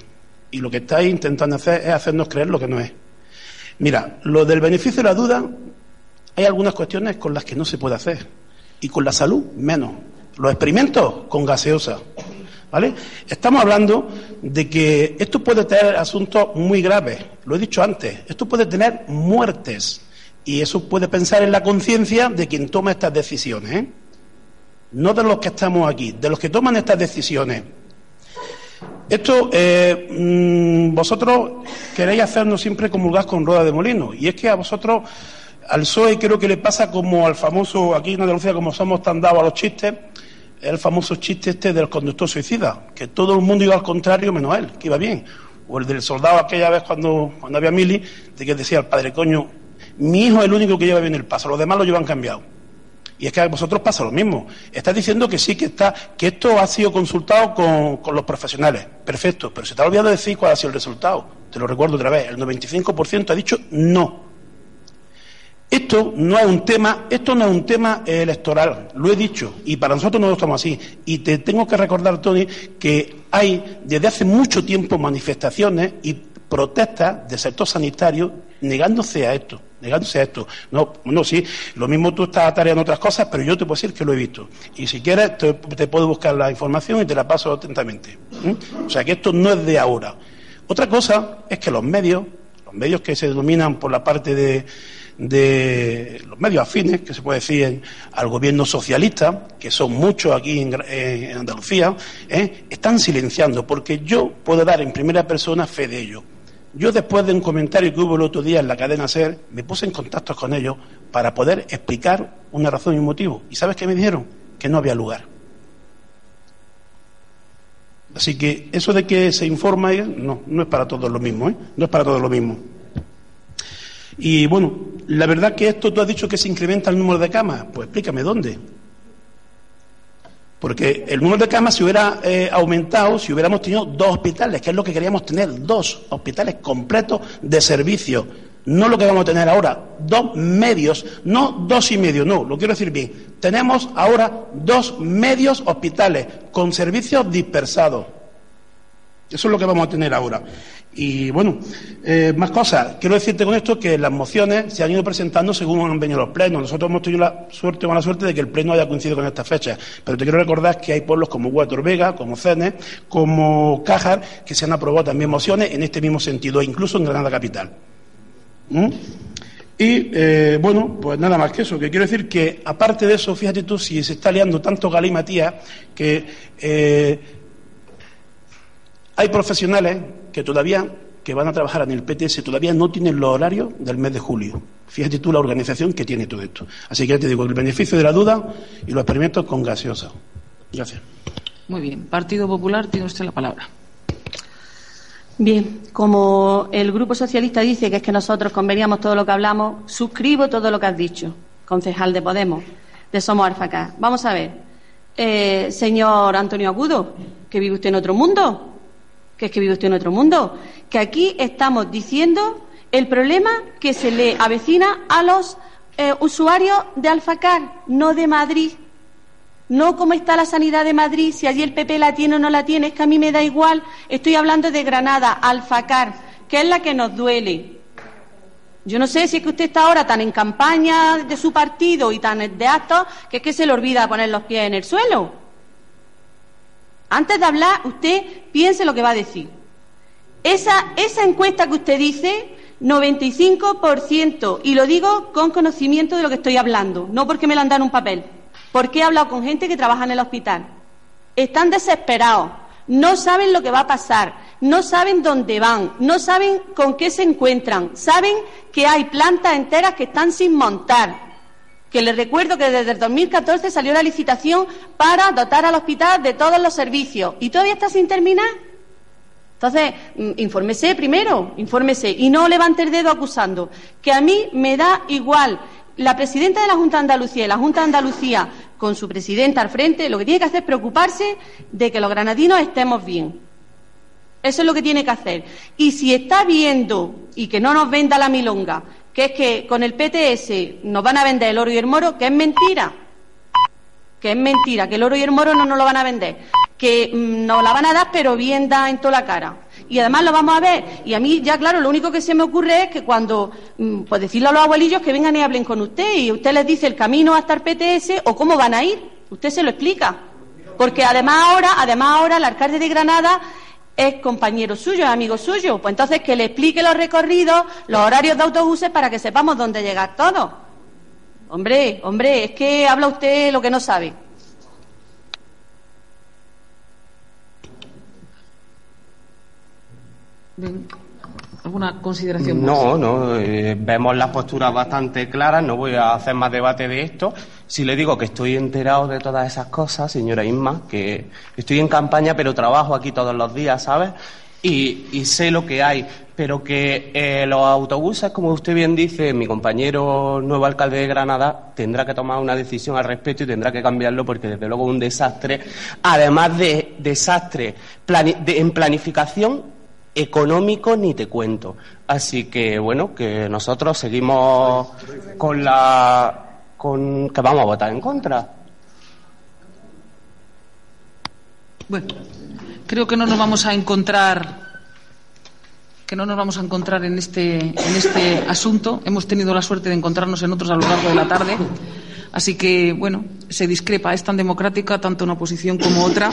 Y lo que estáis intentando hacer es hacernos creer lo que no es. Mira, lo del beneficio de la duda, hay algunas cuestiones con las que no se puede hacer. Y con la salud, menos. Los experimentos con gaseosa. ¿Vale? Estamos hablando de que esto puede tener asuntos muy graves. Lo he dicho antes. Esto puede tener muertes. Y eso puede pensar en la conciencia de quien toma estas decisiones. ¿eh? no de los que estamos aquí, de los que toman estas decisiones. Esto, eh, mm, vosotros queréis hacernos siempre comulgar con rueda de molino, y es que a vosotros, al PSOE creo que le pasa como al famoso, aquí en Andalucía, como somos tan dados a los chistes, el famoso chiste este del conductor suicida, que todo el mundo iba al contrario menos él, que iba bien. O el del soldado aquella vez cuando, cuando había mili, de que decía el padre, coño, mi hijo es el único que lleva bien el paso, los demás lo llevan cambiado. Y es que a vosotros pasa lo mismo. Estás diciendo que sí, que está, que esto ha sido consultado con, los profesionales. Perfecto, pero se te ha olvidado decir cuál ha sido el resultado. Te lo recuerdo otra vez. El 95% ha dicho no. Esto no es un tema, esto no es un tema electoral, lo he dicho, y para nosotros no estamos así. Y te tengo que recordar, Tony, que hay desde hace mucho tiempo manifestaciones y protestas del sector sanitario negándose a esto negándose a esto. No, no, sí, lo mismo tú estás atareando otras cosas, pero yo te puedo decir que lo he visto. Y si quieres, te, puedo buscar la información y te la paso atentamente. O sea que esto no es de ahora. Otra cosa es que los medios, los medios que se denominan por la parte de, los medios afines, que se puede decir al gobierno socialista, que son muchos aquí en, Andalucía, ¿eh? están silenciando, porque yo puedo dar en primera persona fe de ello. Yo después de un comentario que hubo el otro día en la cadena SER, me puse en contacto con ellos para poder explicar una razón y un motivo. ¿Y sabes qué me dijeron? Que no había lugar. Así que eso de que se informa, no, no es para todos lo mismo, ¿eh? No es para todos lo mismo. Y bueno, la verdad que esto tú has dicho que se incrementa el número de camas, pues explícame dónde. Porque el número de camas se hubiera eh, aumentado si hubiéramos tenido dos hospitales, que es lo que queríamos tener, dos hospitales completos de servicio. No lo que vamos a tener ahora, dos medios, no dos y medio, no, lo quiero decir bien. Tenemos ahora dos medios hospitales con servicios dispersados. Eso es lo que vamos a tener ahora. Y bueno, eh, más cosas. Quiero decirte con esto que las mociones se han ido presentando según han venido los plenos. Nosotros hemos tenido la suerte o mala suerte de que el pleno haya coincidido con esta fecha. Pero te quiero recordar que hay pueblos como Huator Vega, como Cenes, como Cájar, que se han aprobado también mociones en este mismo sentido, incluso en Granada Capital. ¿Mm? Y eh, bueno, pues nada más que eso, que quiero decir que aparte de eso, fíjate tú, si se está liando tanto Matías que eh, hay profesionales que todavía que van a trabajar en el PTS todavía no tienen los horarios del mes de julio. Fíjate tú la organización que tiene todo esto. Así que ya te digo, el beneficio de la duda y los experimentos con gaseosa. Gracias. Muy bien. Partido Popular, tiene usted la palabra. Bien, como el Grupo Socialista dice que es que nosotros conveníamos todo lo que hablamos, suscribo todo lo que has dicho, concejal de Podemos, de Somos Arfacá. Vamos a ver, eh, señor Antonio Agudo, que vive usted en otro mundo, que es que vive usted en otro mundo, que aquí estamos diciendo el problema que se le avecina a los eh, usuarios de Alfacar, no de Madrid. No cómo está la sanidad de Madrid, si allí el PP la tiene o no la tiene, es que a mí me da igual. Estoy hablando de Granada, Alfacar, que es la que nos duele. Yo no sé si es que usted está ahora tan en campaña de su partido y tan de actos que es que se le olvida poner los pies en el suelo. Antes de hablar, usted piense lo que va a decir. Esa, esa encuesta que usted dice, 95%, y lo digo con conocimiento de lo que estoy hablando, no porque me lo han dado en un papel. Porque he hablado con gente que trabaja en el hospital. Están desesperados, no saben lo que va a pasar, no saben dónde van, no saben con qué se encuentran, saben que hay plantas enteras que están sin montar. Que les recuerdo que desde el 2014 salió la licitación para dotar al hospital de todos los servicios y todavía está sin terminar. Entonces, mm, infórmese primero, infórmese y no levante el dedo acusando. Que a mí me da igual la presidenta de la Junta de Andalucía y la Junta de Andalucía, con su presidenta al frente, lo que tiene que hacer es preocuparse de que los granadinos estemos bien. Eso es lo que tiene que hacer. Y si está viendo, y que no nos venda la milonga, que es que con el PTS nos van a vender el oro y el moro, que es mentira. Que es mentira, que el oro y el moro no nos lo van a vender. Que mm, nos la van a dar, pero bien da en toda la cara y además lo vamos a ver. Y a mí ya, claro, lo único que se me ocurre es que cuando, mm, pues decirle a los abuelillos que vengan y hablen con usted y usted les dice el camino hasta el PTS o cómo van a ir, usted se lo explica. Porque además ahora, además ahora el alcalde de Granada es compañero suyo, es amigo suyo. Pues entonces que le explique los recorridos, los horarios de autobuses para que sepamos dónde llegar todos. Hombre, hombre, es que habla usted lo que no sabe. ¿Alguna consideración más? No, no, eh, vemos las posturas bastante claras, no voy a hacer más debate de esto. Si le digo que estoy enterado de todas esas cosas, señora Isma, que estoy en campaña, pero trabajo aquí todos los días, ¿sabes? Y, sé lo que hay, pero que eh, los autobuses, como usted bien dice, mi compañero nuevo alcalde de Granada tendrá que tomar una decisión al respecto y tendrá que cambiarlo porque desde luego es un desastre, además de desastre en planificación económico ni te cuento. Así que bueno, que nosotros seguimos con la con que vamos a votar en contra. Bueno, creo que no nos vamos a encontrar que no nos vamos a encontrar en este en este asunto. Hemos tenido la suerte de encontrarnos en otros a lo largo de la tarde. Así que, bueno, se discrepa. Es tan democrática tanto una oposición como otra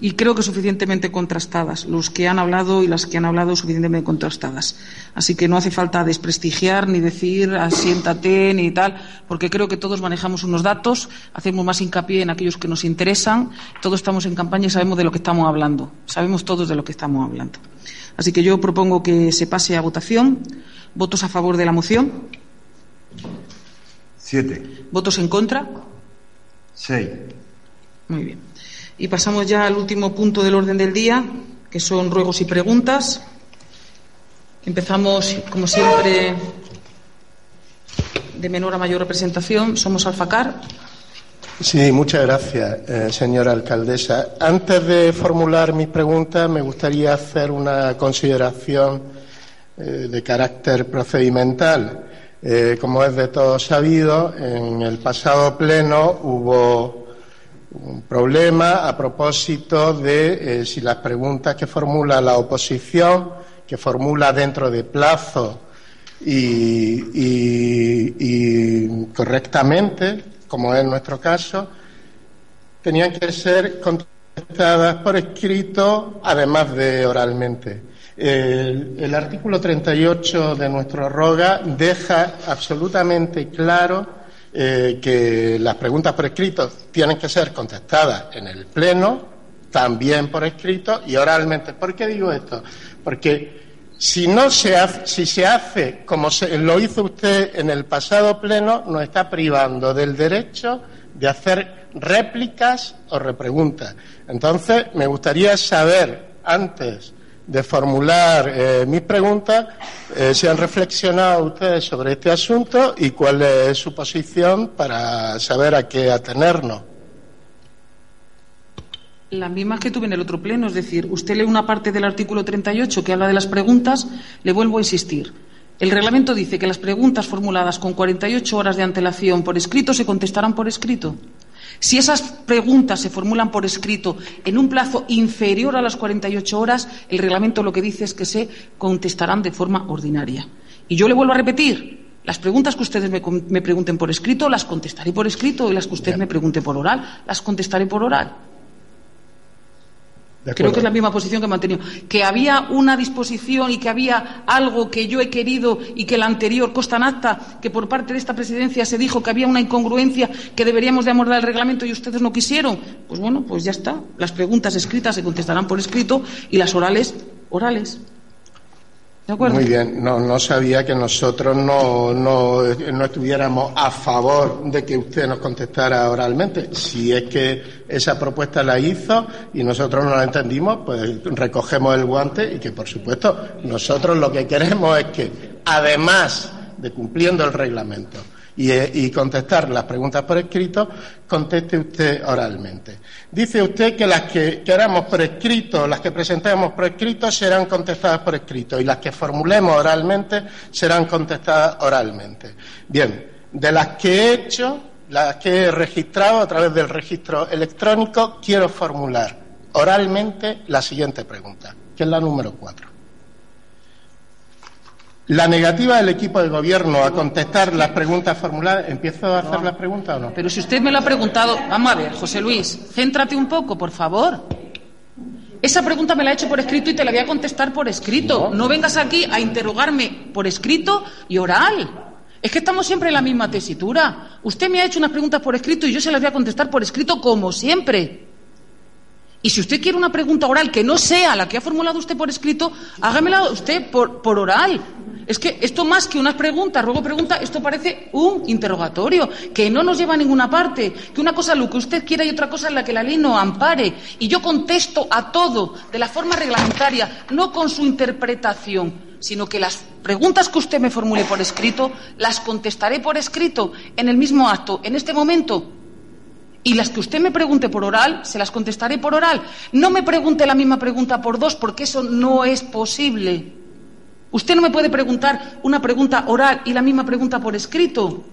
y creo que suficientemente contrastadas. Los que han hablado y las que han hablado suficientemente contrastadas. Así que no hace falta desprestigiar ni decir asiéntate ni tal, porque creo que todos manejamos unos datos, hacemos más hincapié en aquellos que nos interesan, todos estamos en campaña y sabemos de lo que estamos hablando. Sabemos todos de lo que estamos hablando. Así que yo propongo que se pase a votación. ¿Votos a favor de la moción? Siete. ¿Votos en contra? Seis. Muy bien. Y pasamos ya al último punto del orden del día, que son ruegos y preguntas. Empezamos, como siempre, de menor a mayor representación. Somos Alfacar. Sí, muchas gracias, eh, señora alcaldesa. Antes de formular mis preguntas, me gustaría hacer una consideración eh, de carácter procedimental. Eh, como es de todo sabido, en el pasado pleno hubo un problema a propósito de eh, si las preguntas que formula la oposición, que formula dentro de plazo y, correctamente, como es nuestro caso, tenían que ser contestadas por escrito, además de oralmente. El, el artículo 38 de nuestro roga deja absolutamente claro eh, que las preguntas por escrito tienen que ser contestadas en el Pleno, también por escrito y oralmente. ¿Por qué digo esto? Porque si no se hace, si se hace como lo hizo usted en el pasado Pleno, nos está privando del derecho de hacer réplicas o repreguntas. Entonces, me gustaría saber, antes de formular eh, mis preguntas, eh, si han reflexionado ustedes sobre este asunto y cuál es su posición para saber a qué atenernos. Las mismas que tuve en el otro pleno, es decir, usted lee una parte del artículo 38 que habla de las preguntas, le vuelvo a insistir. El reglamento dice que las preguntas formuladas con 48 horas de antelación por escrito se contestarán por escrito. Si esas preguntas se formulan por escrito en un plazo inferior a las 48 horas, el reglamento lo que dice es que se contestarán de forma ordinaria. Y yo le vuelvo a repetir, las preguntas que ustedes me, me pregunten por escrito las contestaré por escrito y las que usted me pregunte por oral las contestaré por oral. Creo que es la misma posición que he mantenido. Que había una disposición y que había algo que yo he querido y que la anterior consta en acta, que por parte de esta presidencia se dijo que había una incongruencia que deberíamos de amordar el reglamento y ustedes no quisieron. Pues bueno, pues ya está. Las preguntas escritas se contestarán por escrito y las orales, orales. Muy bien, no, sabía que nosotros no, no, no, estuviéramos a favor de que usted nos contestara oralmente. Si es que esa propuesta la hizo y nosotros no la entendimos, pues recogemos el guante y que, por supuesto, nosotros lo que queremos es que, además de cumpliendo el reglamento, eh, y, contestar las preguntas por escrito, conteste usted oralmente. Dice usted que las que queramos por escrito, las que presentemos por escrito, serán contestadas por escrito y las que formulemos oralmente serán contestadas oralmente. Bien, de las que he hecho, las que he registrado a través del registro electrónico, quiero formular oralmente la siguiente pregunta, que es la número cuatro. La negativa del equipo de gobierno a contestar las preguntas formuladas. ¿Empiezo a hacer las preguntas o no? Pero si usted me lo ha preguntado. Vamos a ver, José Luis, céntrate un poco, por favor. Esa pregunta me la he hecho por escrito y te la voy a contestar por escrito. No, vengas aquí a interrogarme por escrito y oral. Es que estamos siempre en la misma tesitura. Usted me ha hecho unas preguntas por escrito y yo se las voy a contestar por escrito como siempre. Y si usted quiere una pregunta oral que no sea la que ha formulado usted por escrito, hágamela usted por, por oral. Es que esto más que unas preguntas, ruego pregunta, esto parece un interrogatorio, que no nos lleva a ninguna parte, que una cosa es lo que usted quiera y otra cosa es la que la ley no ampare. Y yo contesto a todo de la forma reglamentaria, no con su interpretación, sino que las preguntas que usted me formule por escrito, las contestaré por escrito en el mismo acto, en este momento. Y las que usted me pregunte por oral, se las contestaré por oral. No me pregunte la misma pregunta por dos, porque eso no es posible. Usted no me puede preguntar una pregunta oral y la misma pregunta por escrito.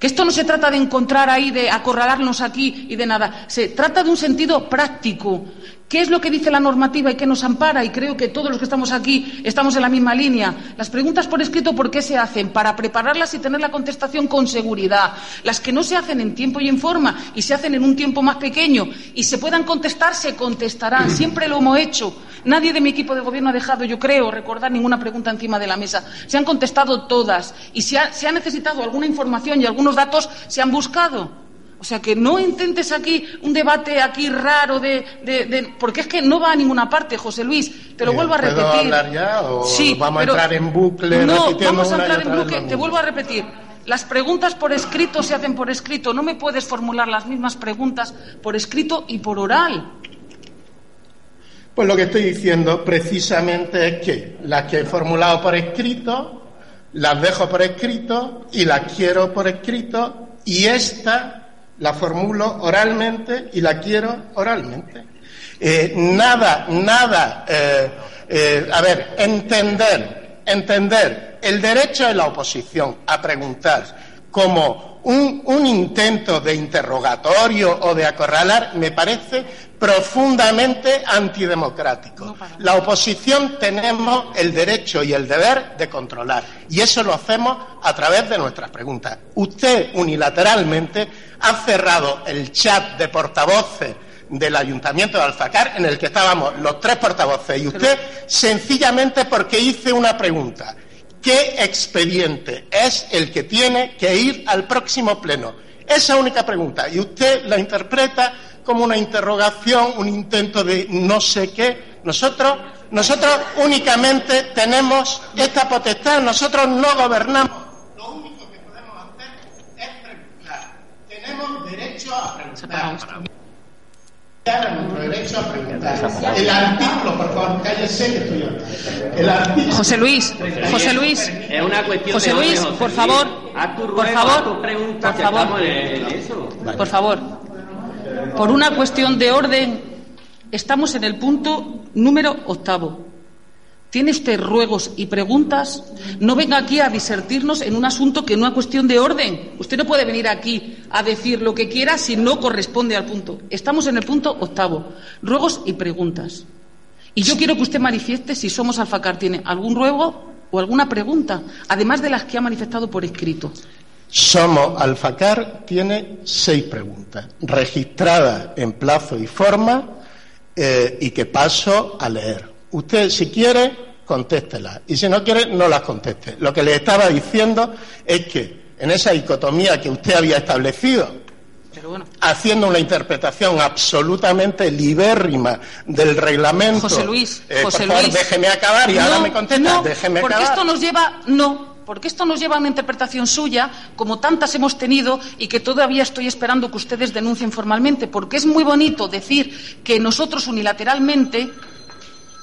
Que esto no se trata de encontrar ahí, de acorralarnos aquí y de nada. Se trata de un sentido práctico. ¿Qué es lo que dice la normativa y qué nos ampara? Y creo que todos los que estamos aquí estamos en la misma línea. Las preguntas por escrito, ¿por qué se hacen? Para prepararlas y tener la contestación con seguridad. Las que no se hacen en tiempo y en forma y se hacen en un tiempo más pequeño y se puedan contestar, se contestarán. Siempre lo hemos hecho. Nadie de mi equipo de gobierno ha dejado, yo creo, recordar ninguna pregunta encima de la mesa. Se han contestado todas. Y si ha, se ha necesitado alguna información y algunos datos, se han buscado. O sea, que no intentes aquí un debate aquí raro de, porque es que no va a ninguna parte, José Luis. Te lo vuelvo a repetir. ¿Puedo hablar ya o sí, vamos a entrar en bucle? No, vamos a entrar en bucle. Te vuelvo a repetir. Las preguntas por escrito se hacen por escrito. No me puedes formular las mismas preguntas por escrito y por oral. Pues lo que estoy diciendo precisamente es que las que he formulado por escrito, las dejo por escrito y las quiero por escrito y esta la formulo oralmente y la quiero oralmente. Eh, nada, nada, eh, eh, a ver, entender, entender el derecho de la oposición a preguntar como un, un, intento de interrogatorio o de acorralar me parece profundamente antidemocrático. La oposición tenemos el derecho y el deber de controlar y eso lo hacemos a través de nuestras preguntas. Usted unilateralmente ha cerrado el chat de portavoces del Ayuntamiento de Alfacar en el que estábamos los tres portavoces y usted sencillamente porque hice una pregunta. ¿Qué expediente es el que tiene que ir al próximo pleno? Esa única pregunta. Y usted la interpreta como una interrogación, un intento de no sé qué. Nosotros, nosotros únicamente tenemos esta potestad, nosotros no gobernamos. Lo único que podemos hacer es preguntar. Tenemos derecho a preguntar. Nuestro derecho a preguntar. El artículo, por favor, cállese que estoy El artículo. José Luis, José Luis, Es una cuestión José de Luis, por Luis. favor, por favor, por favor. por favor, por una cuestión de orden, estamos en el punto número octavo. ¿Tiene usted ruegos y preguntas? No venga aquí a disertirnos en un asunto que no es cuestión de orden. Usted no puede venir aquí a decir lo que quiera si no corresponde al punto. Estamos en el punto octavo. Ruegos y preguntas. Y yo quiero que usted manifieste si Somos Alfacar tiene algún ruego o alguna pregunta, además de las que ha manifestado por escrito. Somos Alfacar tiene seis preguntas, registradas en plazo y forma eh, y que paso a leer. Usted, si quiere, contéstelas. Y si no quiere, no las conteste. Lo que le estaba diciendo es que en esa dicotomía que usted había establecido, Pero bueno, haciendo una interpretación absolutamente libérrima del reglamento. José Luis, Eh, José por favor, Luis. déjeme acabar y ahora No, me contesta. no, déjeme porque acabar. esto nos lleva, no, porque esto nos lleva a una interpretación suya, como tantas hemos tenido y que todavía estoy esperando que ustedes denuncien formalmente, porque es muy bonito decir que nosotros unilateralmente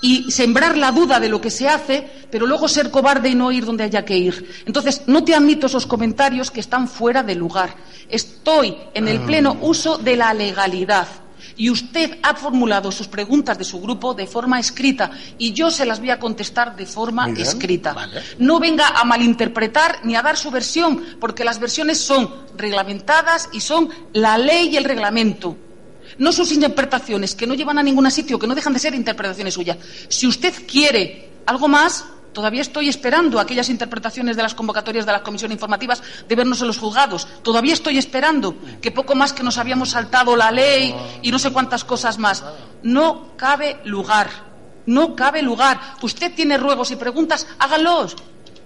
y sembrar la duda de lo que se hace, pero luego ser cobarde y no ir donde haya que ir. Entonces, no te admito esos comentarios que están fuera de lugar. Estoy en el pleno uso de la legalidad. Y usted ha formulado sus preguntas de su grupo de forma escrita y yo se las voy a contestar de forma bien, escrita. vale. No venga a malinterpretar ni a dar su versión, porque las versiones son reglamentadas y son la ley y el reglamento. No sus interpretaciones, que no llevan a ningún sitio, que no dejan de ser interpretaciones suyas. Si usted quiere algo más, todavía estoy esperando aquellas interpretaciones de las convocatorias de las comisiones informativas de vernos en los juzgados. Todavía estoy esperando que poco más que nos habíamos saltado la ley y no sé cuántas cosas más. No cabe lugar. No cabe lugar. Usted tiene ruegos y preguntas, hágalos.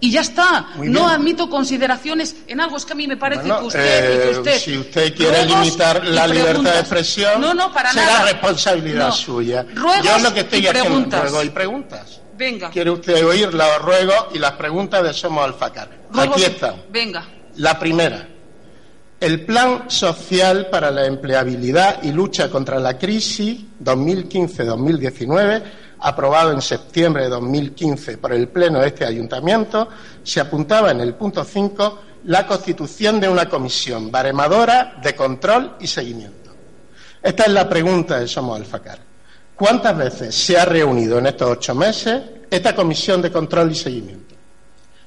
Y ya está. No admito consideraciones en algo. Es que a mí me parece Bueno, que usted y que eh, usted. si usted quiere limitar la libertad de expresión, no, no, para será nada. responsabilidad No. suya. Ruegos Yo lo que estoy y haciendo preguntas. ruegos y preguntas. Venga. ¿Quiere usted oír los ruegos y las preguntas de Somos Alfacar? Aquí están. Venga. La primera, el Plan Social para la Empleabilidad y Lucha contra la Crisis 2015-2019, aprobado en septiembre de 2015 por el Pleno de este Ayuntamiento, se apuntaba en el punto 5 la constitución de una comisión baremadora de control y seguimiento. Esta es la pregunta de Somos Alfacar. ¿Cuántas veces se ha reunido en estos ocho meses esta comisión de control y seguimiento?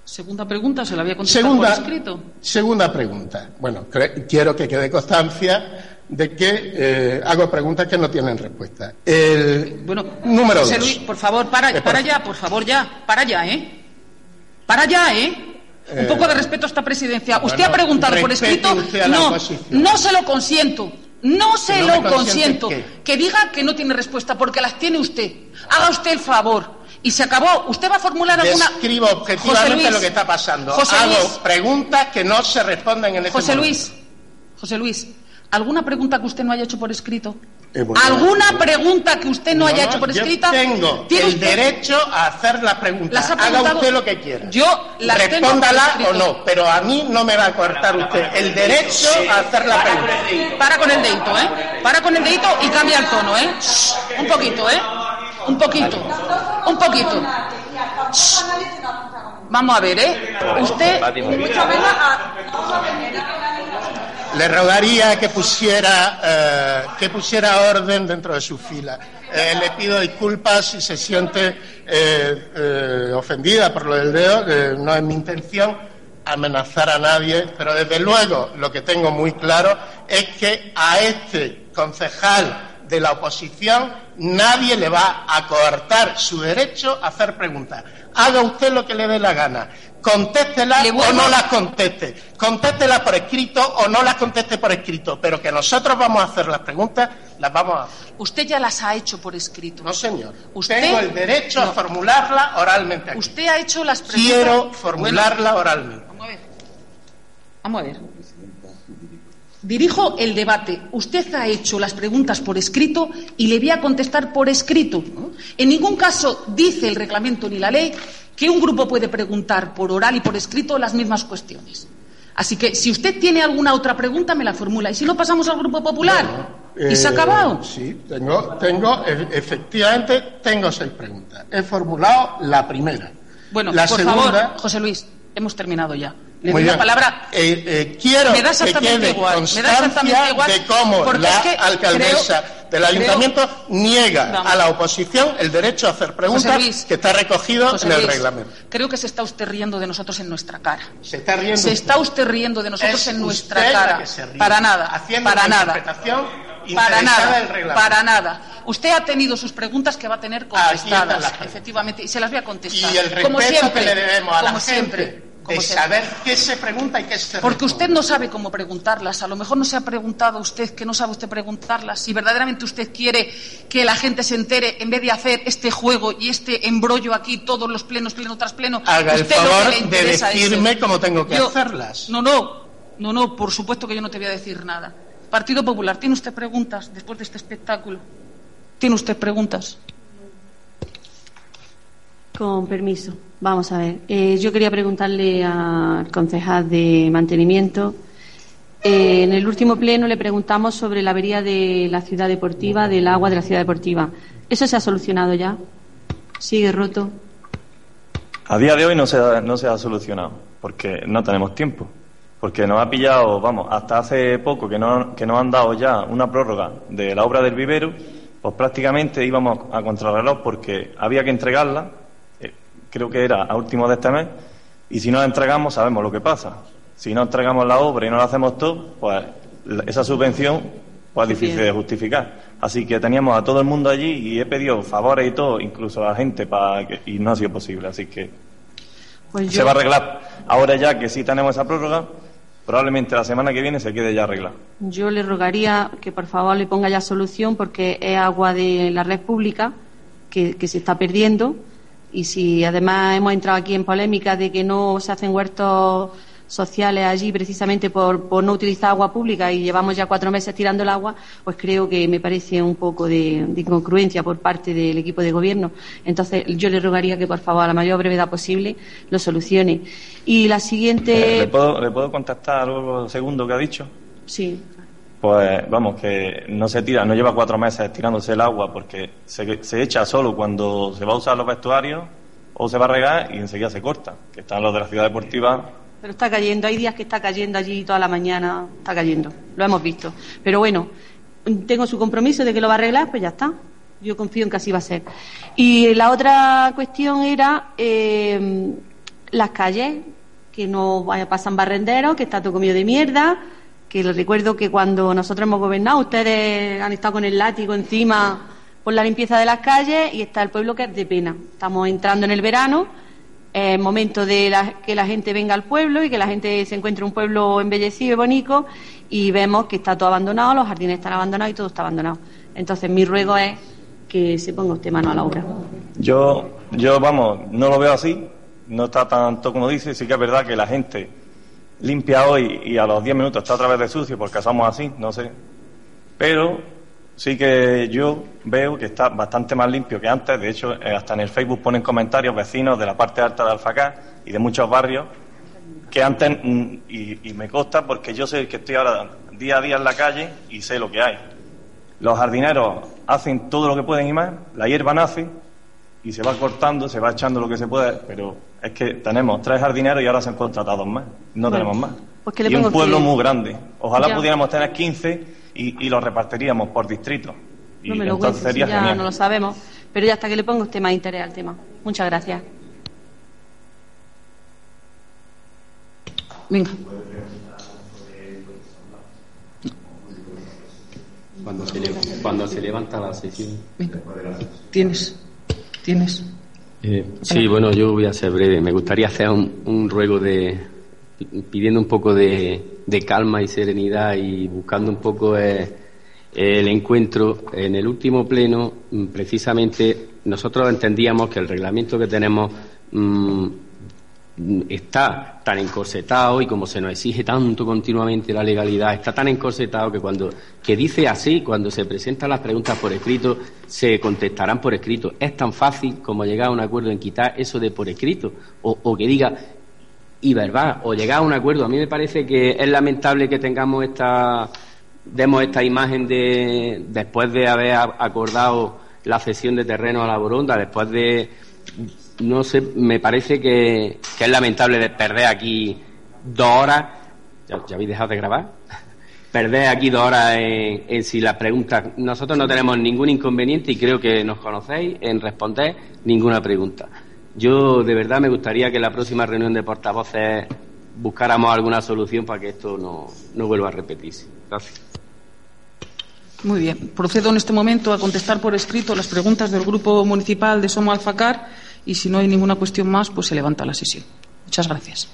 Segunda pregunta, se la había contestado Segunda, por escrito. segunda pregunta. Bueno, quiero que quede constancia de que eh, hago preguntas que no tienen respuesta. El Bueno, número José dos. Por favor, para, Eh, para por- ya, por favor, ya. Para ya, ¿eh? Para ya, ¿eh? Un Eh, poco de respeto a esta presidencia. Usted bueno, ha preguntado por escrito. No, no se lo consiento. No se ¿Que no lo consiento. Que diga que no tiene respuesta, porque las tiene usted. Haga usted el favor. Y se acabó. ¿Usted va a formular alguna. Describo José objetivamente Luis, lo que está pasando. José Hago Luis, preguntas que no se responden en este José momento. Luis, José Luis, ¿alguna pregunta que usted no haya hecho por escrito? ¿Alguna pregunta que usted no, haya hecho por yo escrita? tengo ¿Tiene el usted- derecho a hacer las preguntas. Las ha Haga usted lo que quiera. Yo las Respóndala o no, pero a mí no me va a cortar usted el derecho a hacer la pregunta. Para con el dedito, ¿eh? Para con el dedito y cambia el tono, ¿eh? Shh, un poquito, ¿eh? Un poquito. Un poquito. Shh. Vamos a ver, ¿eh? Usted... Le rogaría que pusiera, eh, que pusiera orden dentro de su fila. Eh, le pido disculpas si se siente eh, ofendida por lo del dedo, no es mi intención amenazar a nadie, pero desde luego lo que tengo muy claro es que a este concejal de la oposición nadie le va a coartar su derecho a hacer preguntas. Haga usted lo que le dé la gana. Contéstela o no las conteste. Contéstela por escrito o no las conteste por escrito. Pero que nosotros vamos a hacer las preguntas, las vamos a hacer. Usted ya las ha hecho por escrito. No, señor. Usted- Tengo el derecho a formularla oralmente. aquí. Usted ha hecho las preguntas... Quiero formularla oralmente. Vamos a ver. Vamos a ver. Dirijo el debate. Usted ha hecho las preguntas por escrito y le voy a contestar por escrito. En ningún caso dice el reglamento ni la ley que un grupo puede preguntar por oral y por escrito las mismas cuestiones. Así que si usted tiene alguna otra pregunta, me la formula. Y si no, pasamos al Grupo Popular. ¿Y se ha Eh, acabado? Sí, tengo, tengo, e- efectivamente, tengo seis preguntas. He formulado la primera. Bueno, la por segunda, favor, José Luis, hemos terminado ya. Le doy la palabra. Eh, eh, quiero Me da que exactamente quede igual, me da constancia exactamente igual, de cómo la es que alcaldesa creo- del ayuntamiento niega Vamos. a la oposición el derecho a hacer preguntas Luis, que está recogido José en el Luis, reglamento. Creo que se está usted riendo de nosotros en nuestra cara. Se está riendo. Se está usted riendo de nosotros Es en nuestra usted cara. que se ríe, para nada. haciendo para una nada. interpretación Para nada. del. Para nada. Usted ha tenido sus preguntas que va a tener contestadas, efectivamente, y se las voy a contestar. Y el respeto como siempre, que le debemos a la gente siempre, de saber qué se pregunta y qué se Porque responde. usted no sabe cómo preguntarlas. A lo mejor no se ha preguntado usted que no sabe usted preguntarlas. Si verdaderamente usted quiere que la gente se entere, en vez de hacer este juego y este embrollo aquí, todos los plenos, pleno tras pleno, Haga el usted lo que favor le de interesa es decirme el- cómo tengo que Yo- hacerlas. No, no, no, no, por supuesto que yo no te voy a decir nada. Partido Popular, ¿tiene usted preguntas después de este espectáculo? ¿Tiene usted preguntas? Con permiso. Vamos a ver. Eh, yo quería preguntarle al concejal de mantenimiento. Eh, en el último pleno le preguntamos sobre la avería de la ciudad deportiva, del agua de la ciudad deportiva. ¿Eso se ha solucionado ya? ¿Sigue roto? A día de hoy no se, ha, no se ha solucionado, porque no tenemos tiempo. Porque nos ha pillado, vamos, hasta hace poco que, no, que nos han dado ya una prórroga de la obra del vivero, pues prácticamente íbamos a contrarreloj porque había que entregarla, creo que era a último de este mes, y si no la entregamos sabemos lo que pasa. Si no entregamos la obra y no la hacemos todo, pues esa subvención pues es difícil de justificar. Así que teníamos a todo el mundo allí y he pedido favores y todo, incluso a la gente, para que, y no ha sido posible. Así que Pues se va a arreglar. Ahora ya que sí tenemos esa prórroga, probablemente la semana que viene se quede ya arreglada. Yo le rogaría que por favor le ponga ya solución porque es agua de la red pública que, que se está perdiendo y si además hemos entrado aquí en polémica de que no se hacen huertos sociales allí precisamente por, por no utilizar agua pública y llevamos ya cuatro meses tirando el agua, pues creo que me parece un poco de, de incongruencia por parte del equipo de gobierno. Entonces yo le rogaría que por favor a la mayor brevedad posible lo solucione. Y la siguiente... Eh, ¿Le, puedo, ¿Le puedo contestar algo segundo que ha dicho? Sí. Pues vamos, que no se tira, no lleva cuatro meses tirándose el agua porque se, echa solo cuando se va a usar los vestuarios o se va a regar y enseguida se corta. Que están los de la ciudad deportiva. Pero está cayendo, hay días que está cayendo allí toda la mañana, está cayendo, lo hemos visto. Pero bueno, tengo su compromiso de que lo va a arreglar, pues ya está. Yo confío en que así va a ser. Y la otra cuestión era eh, las calles, que no pasan barrenderos, que está todo comido de mierda, que les recuerdo que cuando nosotros hemos gobernado, ustedes han estado con el látigo encima por la limpieza de las calles y está el pueblo que es de pena. Estamos entrando en el verano es momento de la- que la gente venga al pueblo y que la gente se encuentre un pueblo embellecido y bonito y vemos que está todo abandonado, los jardines están abandonados y todo está abandonado. Entonces mi ruego es que se ponga usted mano a la obra. Yo, yo, vamos, no lo veo así, no está tanto como dice, sí que es verdad que la gente limpia hoy y a los 10 minutos está otra vez de sucio porque somos así, no sé. Pero sí que yo veo que está bastante más limpio que antes, de hecho, eh, hasta en el Facebook ponen comentarios vecinos de la parte alta de Alfacá y de muchos barrios que antes, mm, y, y me consta porque yo sé que estoy ahora día a día en la calle y sé lo que hay. Los jardineros hacen todo lo que pueden y más, la hierba nace y se va cortando, se va echando lo que se puede, pero es que tenemos tres jardineros y ahora se han contratado más, no Bueno, tenemos más. pues que le y un pueblo usted- muy grande. Ojalá Ya. pudiéramos tener 15 y, y los repartiríamos por distrito. Y No me lo entonces si sería ya genial. no lo sabemos, pero ya hasta que le ponga usted más interés al tema. Muchas gracias. Venga. Cuando se, le- cuando se levanta la sesión. Venga. Tienes. Tienes. Eh, sí, bueno, yo voy a ser breve. Me gustaría hacer un, un ruego de pidiendo un poco de, de calma y serenidad y buscando un poco eh, el encuentro. En el último pleno, mm, precisamente, nosotros entendíamos que el reglamento que tenemos mm, mm, está tan encorsetado y como se nos exige tanto continuamente la legalidad, está tan encorsetado que cuando que dice así, cuando se presentan las preguntas por escrito, se contestarán por escrito. Es tan fácil como llegar a un acuerdo en quitar eso de por escrito o, que diga y verbal o llegar a un acuerdo. A mí me parece que es lamentable que tengamos esta demos esta imagen de después de haber acordado la cesión de terreno a la Boronda, después de no sé, me parece que, es lamentable de perder aquí dos horas. ¿Ya, habéis dejado de grabar? perder aquí dos horas en, si las preguntas. Nosotros no tenemos ningún inconveniente y creo que nos conocéis en responder ninguna pregunta. Yo de verdad me gustaría que en la próxima reunión de portavoces buscáramos alguna solución para que esto no, no vuelva a repetirse. Gracias. Muy bien. Procedo en este momento a contestar por escrito las preguntas del Grupo Municipal de Somo Alfacar y si no hay ninguna cuestión más, pues se levanta la sesión. Muchas gracias.